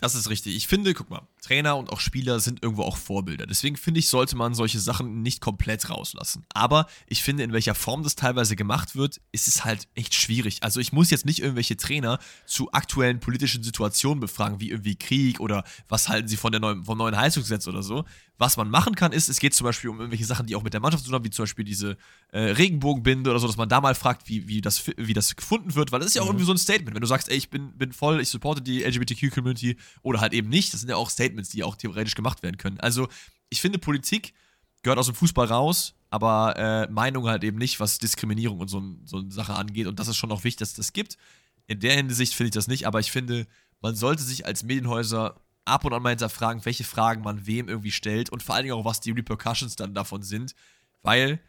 Das ist richtig. Ich finde, guck mal, Trainer und auch Spieler sind irgendwo auch Vorbilder. Deswegen finde ich, sollte man solche Sachen nicht komplett rauslassen. Aber ich finde, in welcher Form das teilweise gemacht wird, ist es halt echt schwierig. Also ich muss jetzt nicht irgendwelche Trainer zu aktuellen politischen Situationen befragen, wie irgendwie Krieg oder was halten sie von der neuen, vom neuen Heizungsgesetz oder so. Was man machen kann, ist, es geht zum Beispiel um irgendwelche Sachen, die auch mit der Mannschaft zu tun haben, wie zum Beispiel diese äh, Regenbogenbinde oder so, dass man da mal fragt, wie, wie, das, wie das gefunden wird, weil das ist ja auch mhm. irgendwie so ein Statement. Wenn du sagst, ey, ich bin, bin voll, ich supporte die LGBTQ-Community oder halt eben nicht, das sind ja auch Statements, die auch theoretisch gemacht werden können. Also, ich finde, Politik gehört aus dem Fußball raus, aber äh, Meinung halt eben nicht, was Diskriminierung und so, so eine Sache angeht. Und das ist schon auch wichtig, dass es das gibt. In der Hinsicht finde ich das nicht, aber ich finde, man sollte sich als Medienhäuser ab und an mal hinterfragen, welche Fragen man wem irgendwie stellt und vor allen Dingen auch, was die Repercussions dann davon sind, weil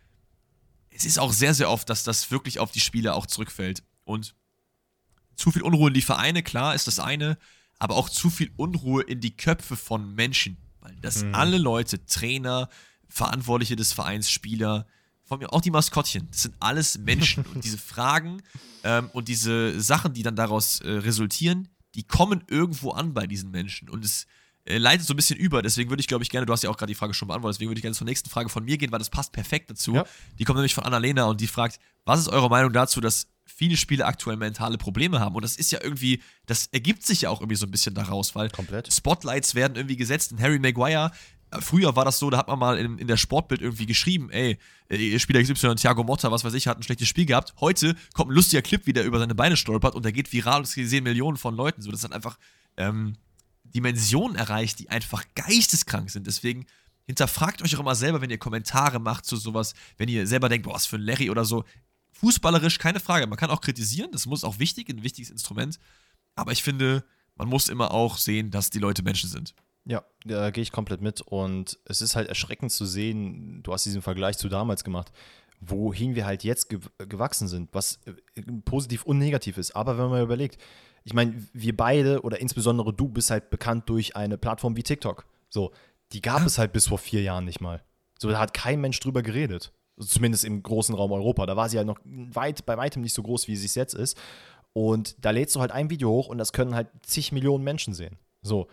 es ist auch sehr, sehr oft, dass das wirklich auf die Spieler auch zurückfällt. Und zu viel Unruhe in die Vereine, klar, ist das eine, aber auch zu viel Unruhe in die Köpfe von Menschen. Weil das mhm. alle Leute, Trainer, Verantwortliche des Vereins, Spieler, von mir auch die Maskottchen, das sind alles Menschen. und diese Fragen ähm, und diese Sachen, die dann daraus äh, resultieren, die kommen irgendwo an bei diesen Menschen und es äh, leitet so ein bisschen über. Deswegen würde ich, glaube ich, gerne, du hast ja auch gerade die Frage schon beantwortet, deswegen würde ich gerne zur nächsten Frage von mir gehen, weil das passt perfekt dazu. Ja. Die kommt nämlich von Annalena und die fragt, was ist eure Meinung dazu, dass viele Spiele aktuell mentale Probleme haben? Und das ist ja irgendwie, das ergibt sich ja auch irgendwie so ein bisschen daraus, weil Komplett. Spotlights werden irgendwie gesetzt und Harry Maguire Früher war das so, da hat man mal in, in der Sportbild irgendwie geschrieben, ey, äh, Spieler XY, Thiago Motta, was weiß ich, hat ein schlechtes Spiel gehabt. Heute kommt ein lustiger Clip, wie der über seine Beine stolpert und der geht viral und es sehen Millionen von Leuten. So, das hat einfach ähm, Dimensionen erreicht, die einfach geisteskrank sind. Deswegen hinterfragt euch auch immer selber, wenn ihr Kommentare macht zu sowas, wenn ihr selber denkt, boah, was für ein Larry oder so. Fußballerisch, keine Frage. Man kann auch kritisieren, das muss auch wichtig, ein wichtiges Instrument. Aber ich finde, man muss immer auch sehen, dass die Leute Menschen sind. Ja, da gehe ich komplett mit. Und es ist halt erschreckend zu sehen, du hast diesen Vergleich zu damals gemacht, wohin wir halt jetzt ge gewachsen sind, was äh, positiv und negativ ist. Aber wenn man überlegt, ich meine, wir beide oder insbesondere du bist halt bekannt durch eine Plattform wie TikTok. So, die gab ja. es halt bis vor vier Jahren nicht mal. So, da hat kein Mensch drüber geredet. Zumindest im großen Raum Europa. Da war sie halt noch weit, bei weitem nicht so groß, wie sie es jetzt ist. Und da lädst du halt ein Video hoch und das können halt zig Millionen Menschen sehen. So,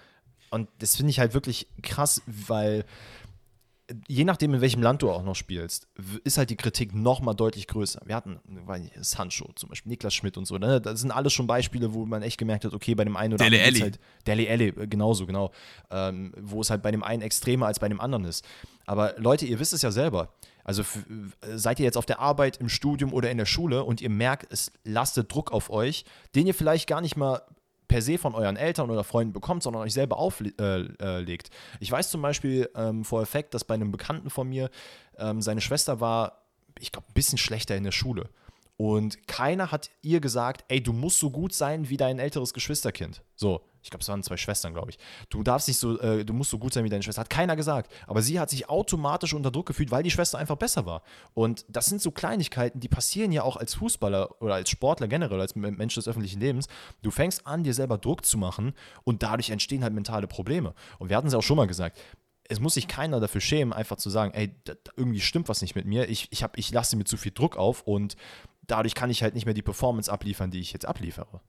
und das finde ich halt wirklich krass, weil je nachdem, in welchem Land du auch noch spielst, ist halt die Kritik noch mal deutlich größer. Wir hatten Sancho zum Beispiel, Niklas Schmidt und so. Ne? Das sind alles schon Beispiele, wo man echt gemerkt hat, okay, bei dem einen oder Dele anderen ist halt Dele Alli, äh, genauso, genau. Ähm, wo es halt bei dem einen extremer als bei dem anderen ist. Aber Leute, ihr wisst es ja selber. Also seid ihr jetzt auf der Arbeit, im Studium oder in der Schule und ihr merkt, es lastet Druck auf euch, den ihr vielleicht gar nicht mal per se von euren Eltern oder Freunden bekommt, sondern euch selber auflegt. Äh, äh, ich weiß zum Beispiel ähm, vor Effekt, dass bei einem Bekannten von mir ähm, seine Schwester war, ich glaube, ein bisschen schlechter in der Schule. Und keiner hat ihr gesagt, ey, du musst so gut sein wie dein älteres Geschwisterkind. So, ich glaube, es waren zwei Schwestern, glaube ich. Du darfst nicht so, äh, du musst so gut sein wie deine Schwester. Hat keiner gesagt. Aber sie hat sich automatisch unter Druck gefühlt, weil die Schwester einfach besser war. Und das sind so Kleinigkeiten, die passieren ja auch als Fußballer oder als Sportler generell, als Mensch des öffentlichen Lebens. Du fängst an, dir selber Druck zu machen und dadurch entstehen halt mentale Probleme. Und wir hatten es ja auch schon mal gesagt es muss sich keiner dafür schämen, einfach zu sagen, ey, da, irgendwie stimmt was nicht mit mir. Ich, ich, ich lasse mir zu viel Druck auf und dadurch kann ich halt nicht mehr die Performance abliefern, die ich jetzt abliefere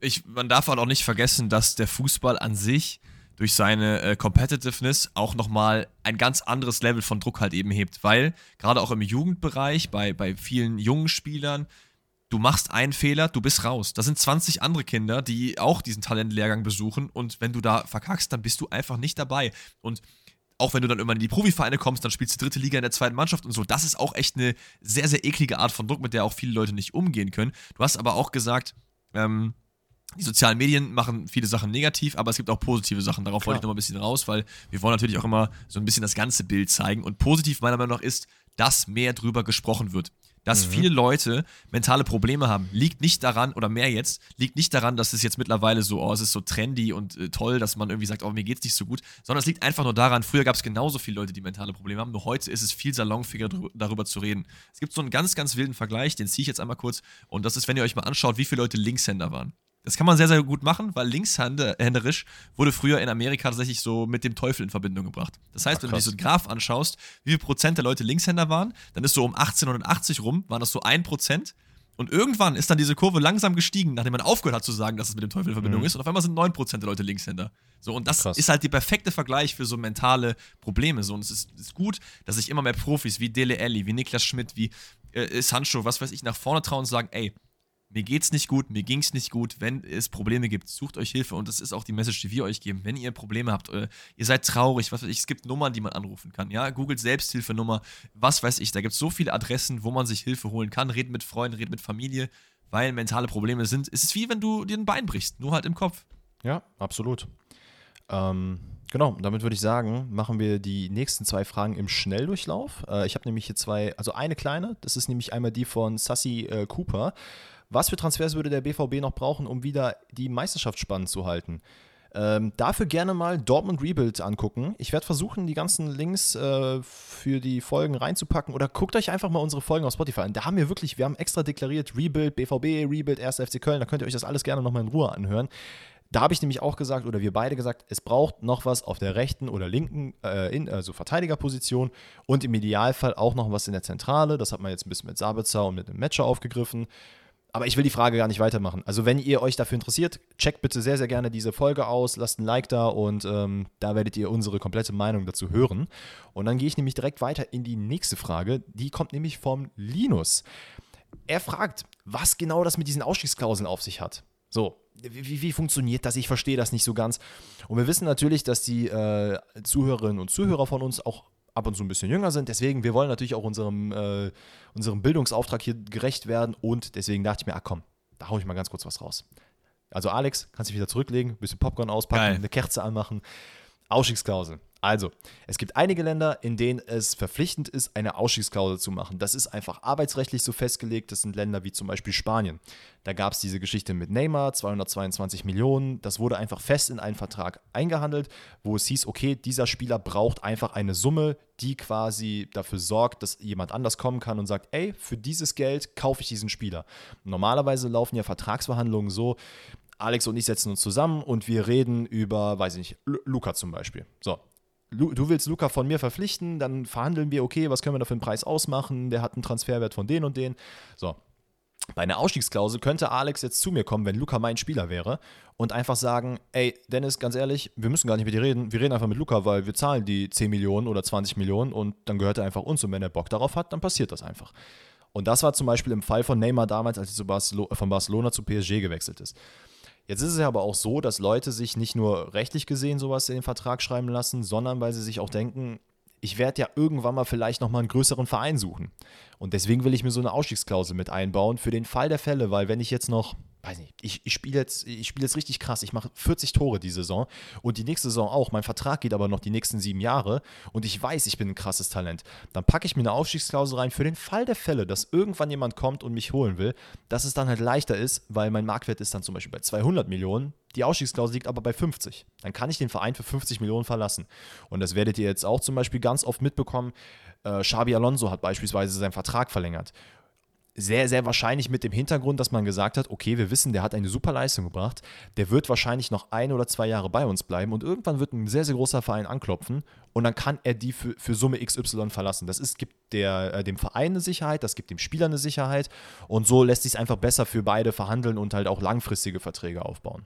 ich, man darf halt auch nicht vergessen, dass der Fußball an sich durch seine äh, Competitiveness auch nochmal ein ganz anderes Level von Druck halt eben hebt, weil gerade auch im Jugendbereich, bei, bei vielen jungen Spielern, du machst einen Fehler, du bist raus. Da sind 20 andere Kinder, die auch diesen Talentlehrgang besuchen und wenn du da verkackst, dann bist du einfach nicht dabei. Und auch wenn du dann irgendwann in die Profivereine kommst, dann spielst du dritte Liga in der zweiten Mannschaft und so. Das ist auch echt eine sehr, sehr eklige Art von Druck, mit der auch viele Leute nicht umgehen können. Du hast aber auch gesagt, ähm, die sozialen Medien machen viele Sachen negativ, aber es gibt auch positive Sachen. Darauf Klar. wollte ich noch mal ein bisschen raus, weil wir wollen natürlich auch immer so ein bisschen das ganze Bild zeigen. Und positiv meiner Meinung nach ist, dass mehr drüber gesprochen wird. Dass mhm. viele Leute mentale Probleme haben, liegt nicht daran, oder mehr jetzt, liegt nicht daran, dass es jetzt mittlerweile so, oh, es ist so trendy und äh, toll, dass man irgendwie sagt, oh, mir geht's nicht so gut, sondern es liegt einfach nur daran, früher gab es genauso viele Leute, die mentale Probleme haben, nur heute ist es viel salonfähiger, darüber zu reden. Es gibt so einen ganz, ganz wilden Vergleich, den ziehe ich jetzt einmal kurz, und das ist, wenn ihr euch mal anschaut, wie viele Leute Linkshänder waren. Das kann man sehr, sehr gut machen, weil linkshänderisch wurde früher in Amerika tatsächlich so mit dem Teufel in Verbindung gebracht. Das heißt, Ach, wenn du dir so einen Graph anschaust, wie viel Prozent der Leute Linkshänder waren, dann ist so um 1880 rum, waren das so ein Prozent. Und irgendwann ist dann diese Kurve langsam gestiegen, nachdem man aufgehört hat zu sagen, dass es mit dem Teufel in Verbindung mhm. ist. Und auf einmal sind 9% der Leute Linkshänder. So, und das Krass. ist halt der perfekte Vergleich für so mentale Probleme. So, und es ist, ist gut, dass sich immer mehr Profis wie Dele Alli, wie Niklas Schmidt, wie äh, Sancho, was weiß ich, nach vorne trauen und sagen, ey, mir geht's nicht gut, mir ging's nicht gut. Wenn es Probleme gibt, sucht euch Hilfe und das ist auch die Message, die wir euch geben. Wenn ihr Probleme habt, äh, ihr seid traurig, was weiß ich, es gibt Nummern, die man anrufen kann. Ja, googelt Selbsthilfenummer, was weiß ich. Da gibt es so viele Adressen, wo man sich Hilfe holen kann. Redet mit Freunden, redet mit Familie, weil mentale Probleme sind. Es ist wie wenn du dir ein Bein brichst, nur halt im Kopf. Ja, absolut. Ähm, genau, damit würde ich sagen, machen wir die nächsten zwei Fragen im Schnelldurchlauf. Äh, ich habe nämlich hier zwei, also eine kleine, das ist nämlich einmal die von Sassy äh, Cooper. Was für Transfers würde der BVB noch brauchen, um wieder die Meisterschaft spannend zu halten? Ähm, dafür gerne mal Dortmund Rebuild angucken. Ich werde versuchen, die ganzen Links äh, für die Folgen reinzupacken oder guckt euch einfach mal unsere Folgen auf Spotify an. Da haben wir wirklich, wir haben extra deklariert Rebuild, BVB, Rebuild, 1. FC Köln. Da könnt ihr euch das alles gerne nochmal in Ruhe anhören. Da habe ich nämlich auch gesagt, oder wir beide gesagt, es braucht noch was auf der rechten oder linken, äh, in, also Verteidigerposition und im Idealfall auch noch was in der Zentrale. Das hat man jetzt ein bisschen mit Sabitzer und mit dem Matcher aufgegriffen. Aber ich will die Frage gar nicht weitermachen. Also, wenn ihr euch dafür interessiert, checkt bitte sehr, sehr gerne diese Folge aus, lasst ein Like da und ähm, da werdet ihr unsere komplette Meinung dazu hören. Und dann gehe ich nämlich direkt weiter in die nächste Frage. Die kommt nämlich vom Linus. Er fragt, was genau das mit diesen Ausstiegsklauseln auf sich hat. So, wie, wie, funktioniert das? Ich verstehe das nicht so ganz. Und wir wissen natürlich, dass die äh, Zuhörerinnen und Zuhörer von uns auch ab und zu ein bisschen jünger sind. Deswegen, wir wollen natürlich auch unserem, äh, unserem Bildungsauftrag hier gerecht werden. Und deswegen dachte ich mir, ach komm, da haue ich mal ganz kurz was raus. Also Alex, kannst dich wieder zurücklegen, ein bisschen Popcorn auspacken, Geil. eine Kerze anmachen. Ausstiegsklausel. Also, es gibt einige Länder, in denen es verpflichtend ist, eine Ausstiegsklausel zu machen. Das ist einfach arbeitsrechtlich so festgelegt. Das sind Länder wie zum Beispiel Spanien. Da gab es diese Geschichte mit Neymar, 222 Millionen. Das wurde einfach fest in einen Vertrag eingehandelt, wo es hieß, okay, dieser Spieler braucht einfach eine Summe, die quasi dafür sorgt, dass jemand anders kommen kann und sagt, ey, für dieses Geld kaufe ich diesen Spieler. Normalerweise laufen ja Vertragsverhandlungen so, Alex und ich setzen uns zusammen und wir reden über, weiß ich nicht, Luca zum Beispiel. So, du willst Luca von mir verpflichten, dann verhandeln wir, okay, was können wir da für einen Preis ausmachen? Der hat einen Transferwert von den und den. So. Bei einer Ausstiegsklausel könnte Alex jetzt zu mir kommen, wenn Luca mein Spieler wäre und einfach sagen, ey, Dennis, ganz ehrlich, wir müssen gar nicht mit dir reden, wir reden einfach mit Luca, weil wir zahlen die 10 Millionen oder 20 Millionen und dann gehört er einfach uns und wenn er Bock darauf hat, dann passiert das einfach. Und das war zum Beispiel im Fall von Neymar damals, als er von Barcelona zu PSG gewechselt ist. Jetzt ist es ja aber auch so, dass Leute sich nicht nur rechtlich gesehen sowas in den Vertrag schreiben lassen, sondern weil sie sich auch denken, ich werde ja irgendwann mal vielleicht nochmal einen größeren Verein suchen. Und deswegen will ich mir so eine Ausstiegsklausel mit einbauen für den Fall der Fälle, weil wenn ich jetzt noch, weiß nicht, ich, ich spiele jetzt, spiel jetzt richtig krass. Ich mache 40 Tore die Saison und die nächste Saison auch. Mein Vertrag geht aber noch die nächsten sieben Jahre und ich weiß, ich bin ein krasses Talent. Dann packe ich mir eine Aufstiegsklausel rein für den Fall der Fälle, dass irgendwann jemand kommt und mich holen will, dass es dann halt leichter ist, weil mein Marktwert ist dann zum Beispiel bei 200 Millionen. Die Ausstiegsklausel liegt aber bei 50. Dann kann ich den Verein für 50 Millionen verlassen. Und das werdet ihr jetzt auch zum Beispiel ganz oft mitbekommen. Äh, Xabi Alonso hat beispielsweise seinen Vertrag verlängert sehr, sehr wahrscheinlich mit dem Hintergrund, dass man gesagt hat, okay, wir wissen, der hat eine super Leistung gebracht, der wird wahrscheinlich noch ein oder zwei Jahre bei uns bleiben und irgendwann wird ein sehr, sehr großer Verein anklopfen und dann kann er die für, für Summe XY verlassen. Das ist, gibt der, äh, dem Verein eine Sicherheit, das gibt dem Spieler eine Sicherheit und so lässt sich es einfach besser für beide verhandeln und halt auch langfristige Verträge aufbauen.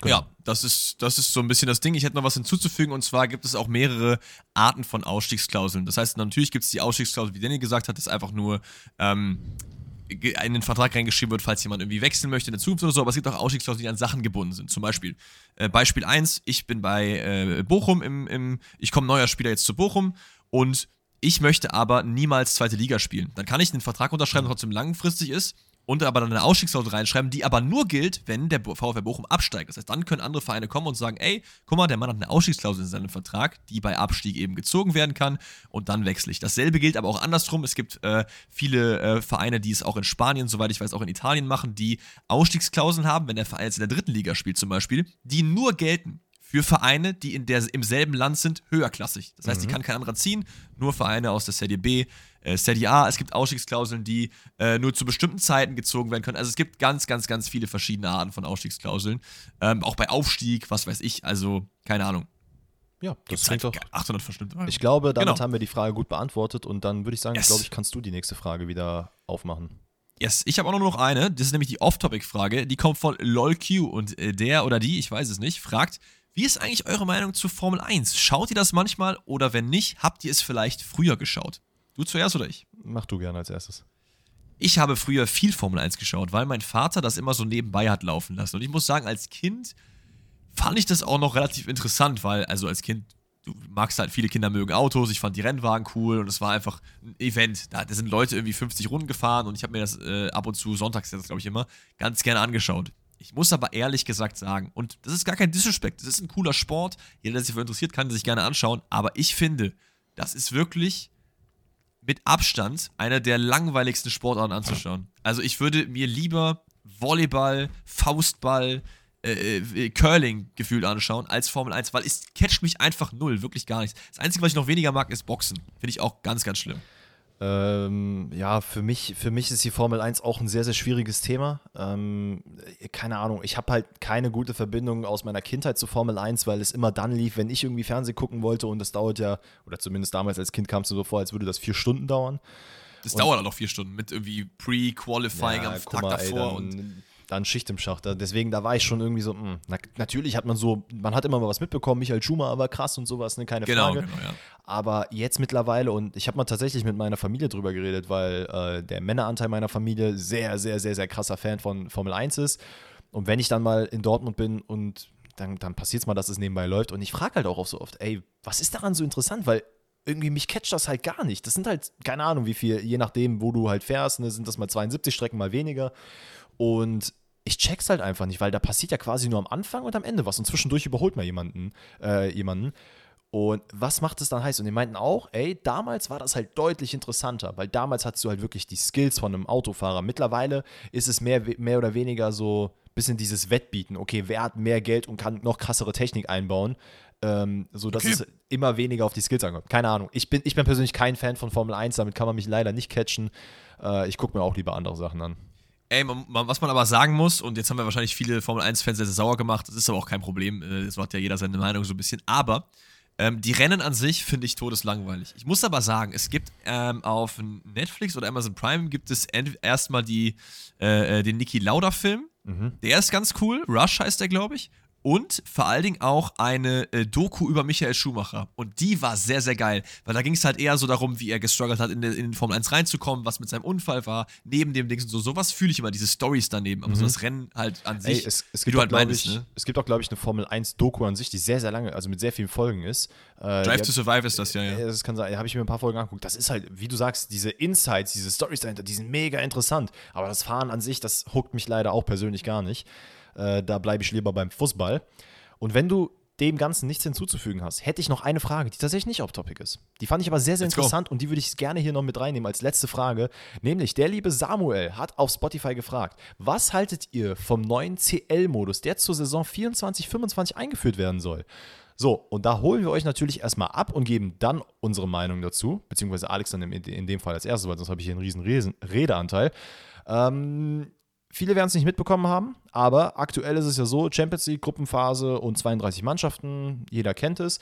Genau. Ja, das ist, das ist so ein bisschen das Ding. Ich hätte noch was hinzuzufügen und zwar gibt es auch mehrere Arten von Ausstiegsklauseln. Das heißt, natürlich gibt es die Ausstiegsklausel, wie Danny gesagt hat, ist einfach nur ähm, in den Vertrag reingeschrieben wird, falls jemand irgendwie wechseln möchte in der Zukunft oder so, aber es gibt auch Ausstiegsklauseln, die an Sachen gebunden sind. Zum Beispiel, äh, Beispiel 1, ich bin bei äh, Bochum im, im ich komme neuer Spieler jetzt zu Bochum und ich möchte aber niemals zweite Liga spielen. Dann kann ich einen Vertrag unterschreiben, der trotzdem langfristig ist und aber dann eine Ausstiegsklausel reinschreiben, die aber nur gilt, wenn der VfL Bochum absteigt. Das heißt, dann können andere Vereine kommen und sagen, ey, guck mal, der Mann hat eine Ausstiegsklausel in seinem Vertrag, die bei Abstieg eben gezogen werden kann und dann wechsle ich. Dasselbe gilt aber auch andersrum. Es gibt äh, viele äh, Vereine, die es auch in Spanien, soweit ich weiß, auch in Italien machen, die Ausstiegsklauseln haben, wenn der Verein jetzt in der dritten Liga spielt zum Beispiel, die nur gelten für Vereine, die in der, im selben Land sind, höherklassig. Das heißt, mhm. die kann kein anderer ziehen, nur Vereine aus der Serie B äh, Serie A, es gibt Ausstiegsklauseln, die äh, nur zu bestimmten Zeiten gezogen werden können. Also es gibt ganz, ganz, ganz viele verschiedene Arten von Ausstiegsklauseln. Ähm, auch bei Aufstieg, was weiß ich, also keine Ahnung. Ja, das klingt halt doch. 800 verstimmt. Ich glaube, damit genau. haben wir die Frage gut beantwortet und dann würde ich sagen, yes. glaube ich, kannst du die nächste Frage wieder aufmachen. Yes, ich habe auch noch eine. Das ist nämlich die Off-Topic-Frage. Die kommt von LolQ und äh, der oder die, ich weiß es nicht, fragt: Wie ist eigentlich eure Meinung zu Formel 1? Schaut ihr das manchmal oder wenn nicht, habt ihr es vielleicht früher geschaut? Du zuerst oder ich? Mach du gerne als erstes. Ich habe früher viel Formel 1 geschaut, weil mein Vater das immer so nebenbei hat laufen lassen. Und ich muss sagen, als Kind fand ich das auch noch relativ interessant, weil, also als Kind, du magst halt, viele Kinder mögen Autos, ich fand die Rennwagen cool und es war einfach ein Event. Da, da sind Leute irgendwie 50 Runden gefahren und ich habe mir das äh, ab und zu sonntags, glaube ich immer, ganz gerne angeschaut. Ich muss aber ehrlich gesagt sagen, und das ist gar kein Disrespect, das ist ein cooler Sport, jeder, der sich dafür interessiert, kann sich gerne anschauen, aber ich finde, das ist wirklich mit Abstand einer der langweiligsten Sportarten anzuschauen. Also ich würde mir lieber Volleyball, Faustball, äh, äh, Curling gefühlt anschauen als Formel 1, weil es catcht mich einfach null, wirklich gar nichts. Das Einzige, was ich noch weniger mag, ist Boxen. Finde ich auch ganz, ganz schlimm. Ähm, ja, für mich, für mich ist die Formel 1 auch ein sehr, sehr schwieriges Thema. Ähm, keine Ahnung, ich habe halt keine gute Verbindung aus meiner Kindheit zu Formel 1, weil es immer dann lief, wenn ich irgendwie Fernsehen gucken wollte und das dauert ja, oder zumindest damals als Kind kam es mir so vor, als würde das vier Stunden dauern. Das und dauert dann noch vier Stunden mit irgendwie Pre-Qualifying ja, am Tag mal, davor ey, und dann Schicht im Schacht. Deswegen, da war ich schon irgendwie so, mh, hm, na, natürlich hat man so, man hat immer mal was mitbekommen, Michael Schumacher war krass und sowas, ne, keine genau, Frage. Genau, ja. Aber jetzt mittlerweile, und ich habe mal tatsächlich mit meiner Familie drüber geredet, weil äh, der Männeranteil meiner Familie sehr, sehr, sehr, sehr krasser Fan von Formel 1 ist. Und wenn ich dann mal in Dortmund bin und dann, dann passiert es mal, dass es nebenbei läuft. Und ich frage halt auch so oft, ey, was ist daran so interessant? Weil irgendwie mich catcht das halt gar nicht. Das sind halt, keine Ahnung, wie viel, je nachdem, wo du halt fährst, ne, sind das mal 72 Strecken, mal weniger. Und ich check's halt einfach nicht, weil da passiert ja quasi nur am Anfang und am Ende was und zwischendurch überholt man jemanden, äh, jemanden. Und was macht es dann heiß? Und die meinten auch, ey, damals war das halt deutlich interessanter, weil damals hattest du halt wirklich die Skills von einem Autofahrer. Mittlerweile ist es mehr, mehr oder weniger so ein bisschen dieses Wettbieten. Okay, wer hat mehr Geld und kann noch krassere Technik einbauen, ähm, sodass okay. es immer weniger auf die Skills ankommt. Keine Ahnung. Ich bin, ich bin persönlich kein Fan von Formel 1, damit kann man mich leider nicht catchen. Äh, ich gucke mir auch lieber andere Sachen an. Ey, man, was man aber sagen muss, und jetzt haben wir wahrscheinlich viele Formel 1-Fans sehr, sehr sauer gemacht, das ist aber auch kein Problem, es äh, hat ja jeder seine Meinung so ein bisschen, aber ähm, die Rennen an sich finde ich todeslangweilig. Ich muss aber sagen, es gibt ähm, auf Netflix oder Amazon Prime gibt es erstmal die, äh, äh, den Niki Lauda-Film, mhm. der ist ganz cool, Rush heißt der, glaube ich, und vor allen Dingen auch eine äh, Doku über Michael Schumacher. Und die war sehr, sehr geil, weil da ging es halt eher so darum, wie er gestruggelt hat, in, in den Formel 1 reinzukommen, was mit seinem Unfall war, neben dem Ding und so. Sowas fühle ich immer, diese Stories daneben. Aber mhm. so das Rennen halt an sich, Ey, es, es wie du halt meinst, ich, ne? Es gibt auch, glaube ich, eine Formel 1 Doku an sich, die sehr, sehr lange, also mit sehr vielen Folgen ist. Äh, Drive to Survive ist das ja, ja. Das kann sein, da habe ich mir ein paar Folgen angeguckt. Das ist halt, wie du sagst, diese Insights, diese Stories dahinter, die sind mega interessant. Aber das Fahren an sich, das huckt mich leider auch persönlich gar nicht. Äh, da bleibe ich lieber beim Fußball. Und wenn du dem Ganzen nichts hinzuzufügen hast, hätte ich noch eine Frage, die tatsächlich nicht off-topic ist. Die fand ich aber sehr, sehr Let's interessant go. und die würde ich gerne hier noch mit reinnehmen als letzte Frage. Nämlich, der liebe Samuel hat auf Spotify gefragt, was haltet ihr vom neuen CL-Modus, der zur Saison 24-25 eingeführt werden soll? So, und da holen wir euch natürlich erstmal ab und geben dann unsere Meinung dazu, beziehungsweise Alex dann in, in dem Fall als erstes, weil sonst habe ich hier einen riesen Redeanteil. Ähm, Viele werden es nicht mitbekommen haben, aber aktuell ist es ja so: Champions League, Gruppenphase und 32 Mannschaften, jeder kennt es.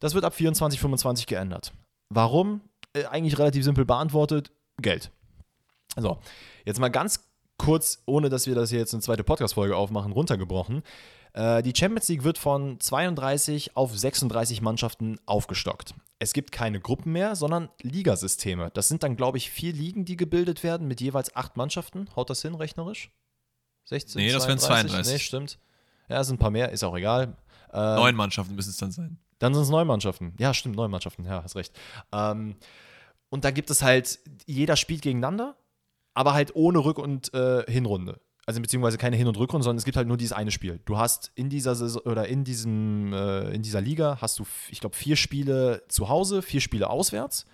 Das wird ab 24, 25 geändert. Warum? Äh, eigentlich relativ simpel beantwortet: Geld. So, jetzt mal ganz kurz, ohne dass wir das hier jetzt eine zweite Podcast-Folge aufmachen, runtergebrochen. Äh, die Champions League wird von 32 auf 36 Mannschaften aufgestockt. Es gibt keine Gruppen mehr, sondern Ligasysteme. Das sind dann, glaube ich, vier Ligen, die gebildet werden mit jeweils acht Mannschaften. Haut das hin, rechnerisch? 16? Nee, das wären 32. Nee, stimmt. Ja, es sind ein paar mehr, ist auch egal. Ähm, neun Mannschaften müssen es dann sein. Dann sind es neun Mannschaften. Ja, stimmt, neun Mannschaften. Ja, hast recht. Ähm, und da gibt es halt, jeder spielt gegeneinander, aber halt ohne Rück- und äh, Hinrunde also beziehungsweise keine Hin- und Rückrunde, sondern es gibt halt nur dieses eine Spiel. Du hast in dieser Saison oder in diesem äh, in dieser Liga hast du, ich glaube, vier Spiele zu Hause, vier Spiele auswärts.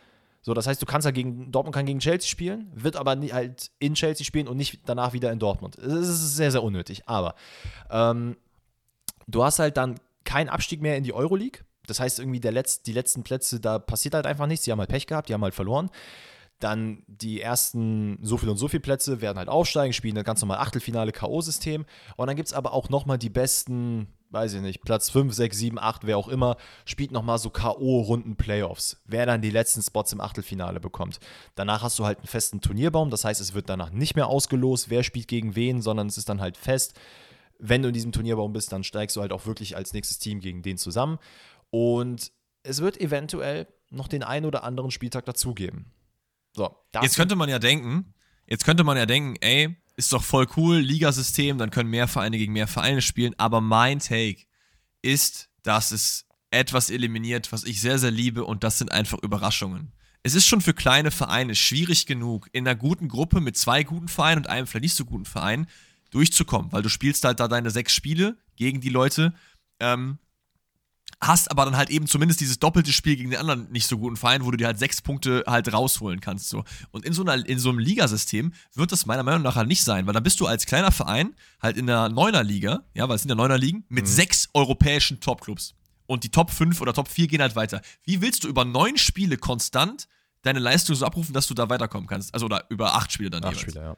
So, das heißt, du kannst ja gegen Dortmund kann gegen Chelsea spielen, wird aber nie, halt in Chelsea spielen und nicht danach wieder in Dortmund. Das ist sehr, sehr unnötig. Aber ähm, du hast halt dann keinen Abstieg mehr in die Euroleague. Das heißt, irgendwie der Letz-, die letzten Plätze, da passiert halt einfach nichts. Die haben halt Pech gehabt, die haben halt verloren. Dann die ersten so viel und so viel Plätze werden halt aufsteigen, spielen dann ganz normal Achtelfinale K.O.-System. Und dann gibt es aber auch nochmal die besten, weiß ich nicht, Platz 5, 6, 7, 8, wer auch immer, spielt nochmal so K.O.-Runden-Playoffs. Wer dann die letzten Spots im Achtelfinale bekommt. Danach hast du halt einen festen Turnierbaum, das heißt, es wird danach nicht mehr ausgelost, wer spielt gegen wen, sondern es ist dann halt fest. Wenn du in diesem Turnierbaum bist, dann steigst du halt auch wirklich als nächstes Team gegen den zusammen. Und es wird eventuell noch den einen oder anderen Spieltag dazugeben. So, jetzt könnte man ja denken, jetzt könnte man ja denken, ey, ist doch voll cool, Ligasystem, dann können mehr Vereine gegen mehr Vereine spielen, aber mein Take ist, dass es etwas eliminiert, was ich sehr, sehr liebe und das sind einfach Überraschungen. Es ist schon für kleine Vereine schwierig genug, in einer guten Gruppe mit zwei guten Vereinen und einem vielleicht nicht so guten Verein durchzukommen, weil du spielst halt da deine sechs Spiele gegen die Leute. Ähm, hast aber dann halt eben zumindest dieses doppelte Spiel gegen den anderen nicht so guten Verein, wo du dir halt sechs Punkte halt rausholen kannst. So. Und in so, einer, in so einem Ligasystem wird das meiner Meinung nach halt nicht sein, weil dann bist du als kleiner Verein halt in der Neuner-Liga, ja, weil es sind ja Neuner-Ligen, mit mhm. sechs europäischen Topclubs. Und die Top 5 oder Top 4 gehen halt weiter. Wie willst du über neun Spiele konstant deine Leistung so abrufen, dass du da weiterkommen kannst? Also oder über acht Spiele dann acht jeweils. Spiele, ja.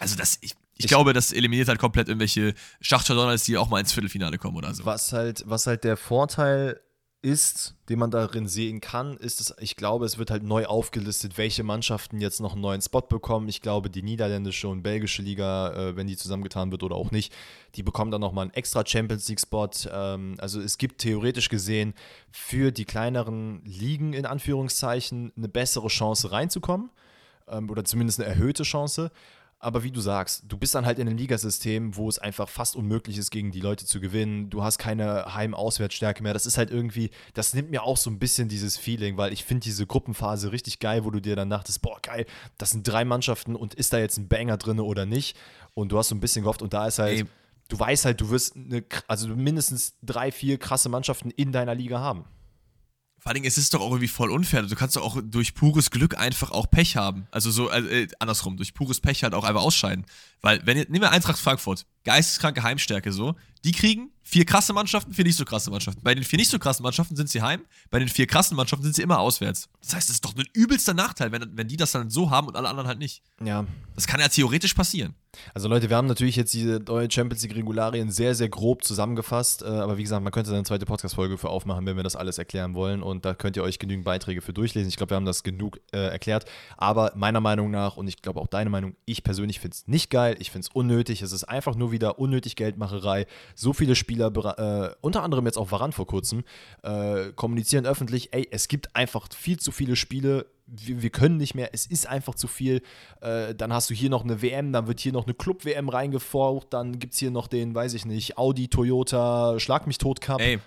Also das, ich, ich, ich, glaube, das eliminiert halt komplett irgendwelche Schachtel die auch mal ins Viertelfinale kommen oder so. Was halt, was halt der Vorteil ist, den man darin sehen kann, ist, dass ich glaube, es wird halt neu aufgelistet, welche Mannschaften jetzt noch einen neuen Spot bekommen. Ich glaube, die niederländische und belgische Liga, äh, wenn die zusammengetan wird oder auch nicht, die bekommen dann nochmal einen extra Champions League-Spot. Ähm, also es gibt theoretisch gesehen für die kleineren Ligen in Anführungszeichen eine bessere Chance reinzukommen ähm, oder zumindest eine erhöhte Chance. Aber wie du sagst, du bist dann halt in einem Ligasystem, wo es einfach fast unmöglich ist, gegen die Leute zu gewinnen. Du hast keine Heim-Auswärtsstärke mehr. Das ist halt irgendwie, das nimmt mir auch so ein bisschen dieses Feeling, weil ich finde diese Gruppenphase richtig geil, wo du dir dann dachtest, boah, geil, das sind drei Mannschaften und ist da jetzt ein Banger drin oder nicht? Und du hast so ein bisschen gehofft und da ist halt, Ey. du weißt halt, du wirst eine, also mindestens drei, vier krasse Mannschaften in deiner Liga haben. Vor allen es ist doch auch irgendwie voll unfair. Du kannst doch auch durch pures Glück einfach auch Pech haben. Also so, äh, äh andersrum, durch pures Pech halt auch einfach ausscheiden. Weil, wenn nehmen wir Eintracht Frankfurt, geisteskranke Heimstärke so, die kriegen vier krasse Mannschaften, vier nicht so krasse Mannschaften. Bei den vier nicht so krassen Mannschaften sind sie heim, bei den vier krassen Mannschaften sind sie immer auswärts. Das heißt, das ist doch ein übelster Nachteil, wenn, wenn die das dann so haben und alle anderen halt nicht. Ja. Das kann ja theoretisch passieren. Also Leute, wir haben natürlich jetzt diese neue Champions League Regularien sehr, sehr grob zusammengefasst, äh, aber wie gesagt, man könnte eine zweite Podcast-Folge für aufmachen, wenn wir das alles erklären wollen und da könnt ihr euch genügend Beiträge für durchlesen. Ich glaube, wir haben das genug äh, erklärt, aber meiner Meinung nach und ich glaube auch deine Meinung, ich persönlich finde es nicht geil, ich finde es unnötig, es ist einfach nur wieder wieder unnötig Geldmacherei. So viele Spieler, äh, unter anderem jetzt auch Varan vor kurzem, äh, kommunizieren öffentlich, ey, es gibt einfach viel zu viele Spiele, wir, wir, können nicht mehr, es ist einfach zu viel. Äh, dann hast du hier noch eine WM, dann wird hier noch eine Club-WM reingefaucht, dann gibt es hier noch den, weiß ich nicht, Audi, Toyota, Schlag mich tot Cup. Ey.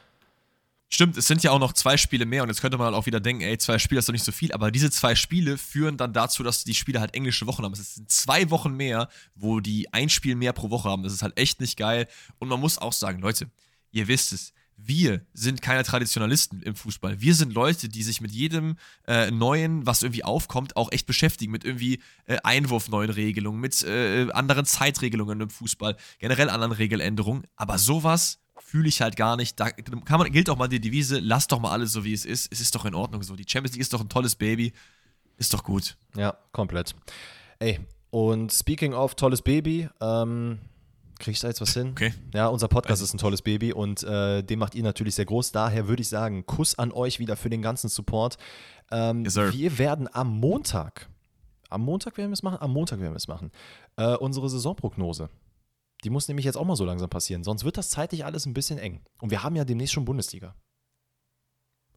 Stimmt, es sind ja auch noch zwei Spiele mehr und jetzt könnte man halt auch wieder denken, ey, zwei Spiele ist doch nicht so viel, aber diese zwei Spiele führen dann dazu, dass die Spiele halt englische Wochen haben. Es sind zwei Wochen mehr, wo die ein Spiel mehr pro Woche haben. Das ist halt echt nicht geil. Und man muss auch sagen, Leute, ihr wisst es, wir sind keine Traditionalisten im Fußball. Wir sind Leute, die sich mit jedem äh, Neuen, was irgendwie aufkommt, auch echt beschäftigen. Mit irgendwie äh, Einwurfneuen Regelungen, mit äh, anderen Zeitregelungen im Fußball, generell anderen Regeländerungen. Aber sowas fühle ich halt gar nicht. Da kann man, gilt auch mal die Devise, lass doch mal alles so, wie es ist. Es ist doch in Ordnung so. Die Champions League ist doch ein tolles Baby. Ist doch gut. Ja, komplett. Ey, und speaking of tolles Baby, ähm, Kriege ich da jetzt was hin? Okay. Ja, unser Podcast ist ein tolles Baby und äh, den macht ihr natürlich sehr groß. Daher würde ich sagen, Kuss an euch wieder für den ganzen Support. Ähm, yes, wir werden am Montag, am Montag werden wir es machen? Am Montag werden wir es machen. Äh, unsere Saisonprognose. Die muss nämlich jetzt auch mal so langsam passieren, sonst wird das zeitlich alles ein bisschen eng. Und wir haben ja demnächst schon Bundesliga.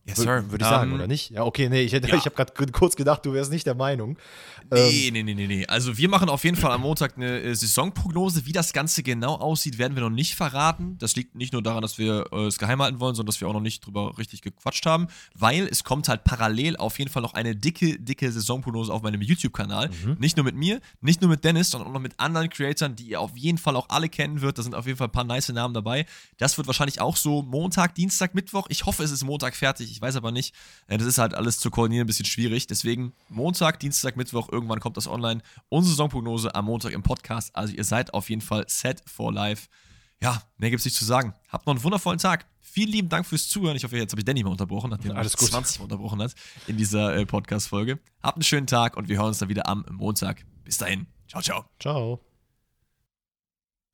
Yes, sir. Würde ich um, sagen, ähm, oder nicht? Ja, okay, nee, ich, ja. ich habe gerade kurz gedacht, du wärst nicht der Meinung. Nee, ähm, nee, nee, nee, nee. Also wir machen auf jeden Fall am Montag eine äh, Saisonprognose. Wie das Ganze genau aussieht, werden wir noch nicht verraten. Das liegt nicht nur daran, dass wir äh, es geheim halten wollen, sondern dass wir auch noch nicht drüber richtig gequatscht haben, weil es kommt halt parallel auf jeden Fall noch eine dicke, dicke Saisonprognose auf meinem YouTube-Kanal. Mhm. Nicht nur mit mir, nicht nur mit Dennis, sondern auch noch mit anderen Creatoren, die ihr auf jeden Fall auch alle kennen wird. Da sind auf jeden Fall ein paar nice Namen dabei. Das wird wahrscheinlich auch so Montag, Dienstag, Mittwoch. Ich hoffe, es ist Montag fertig. Ich weiß aber nicht. Ja, das ist halt alles zu koordinieren ein bisschen schwierig. Deswegen Montag, Dienstag, Mittwoch, irgendwann kommt das online. Unsere Saisonprognose am Montag im Podcast. Also ihr seid auf jeden Fall set for life. Ja, mehr gibt es nicht zu sagen. Habt noch einen wundervollen Tag. Vielen lieben Dank fürs Zuhören. Ich hoffe, jetzt habe ich Danny mal unterbrochen, nachdem er 20 Mal unterbrochen hat in dieser äh, Podcast-Folge. Habt einen schönen Tag und wir hören uns dann wieder am Montag. Bis dahin. Ciao, ciao. Ciao.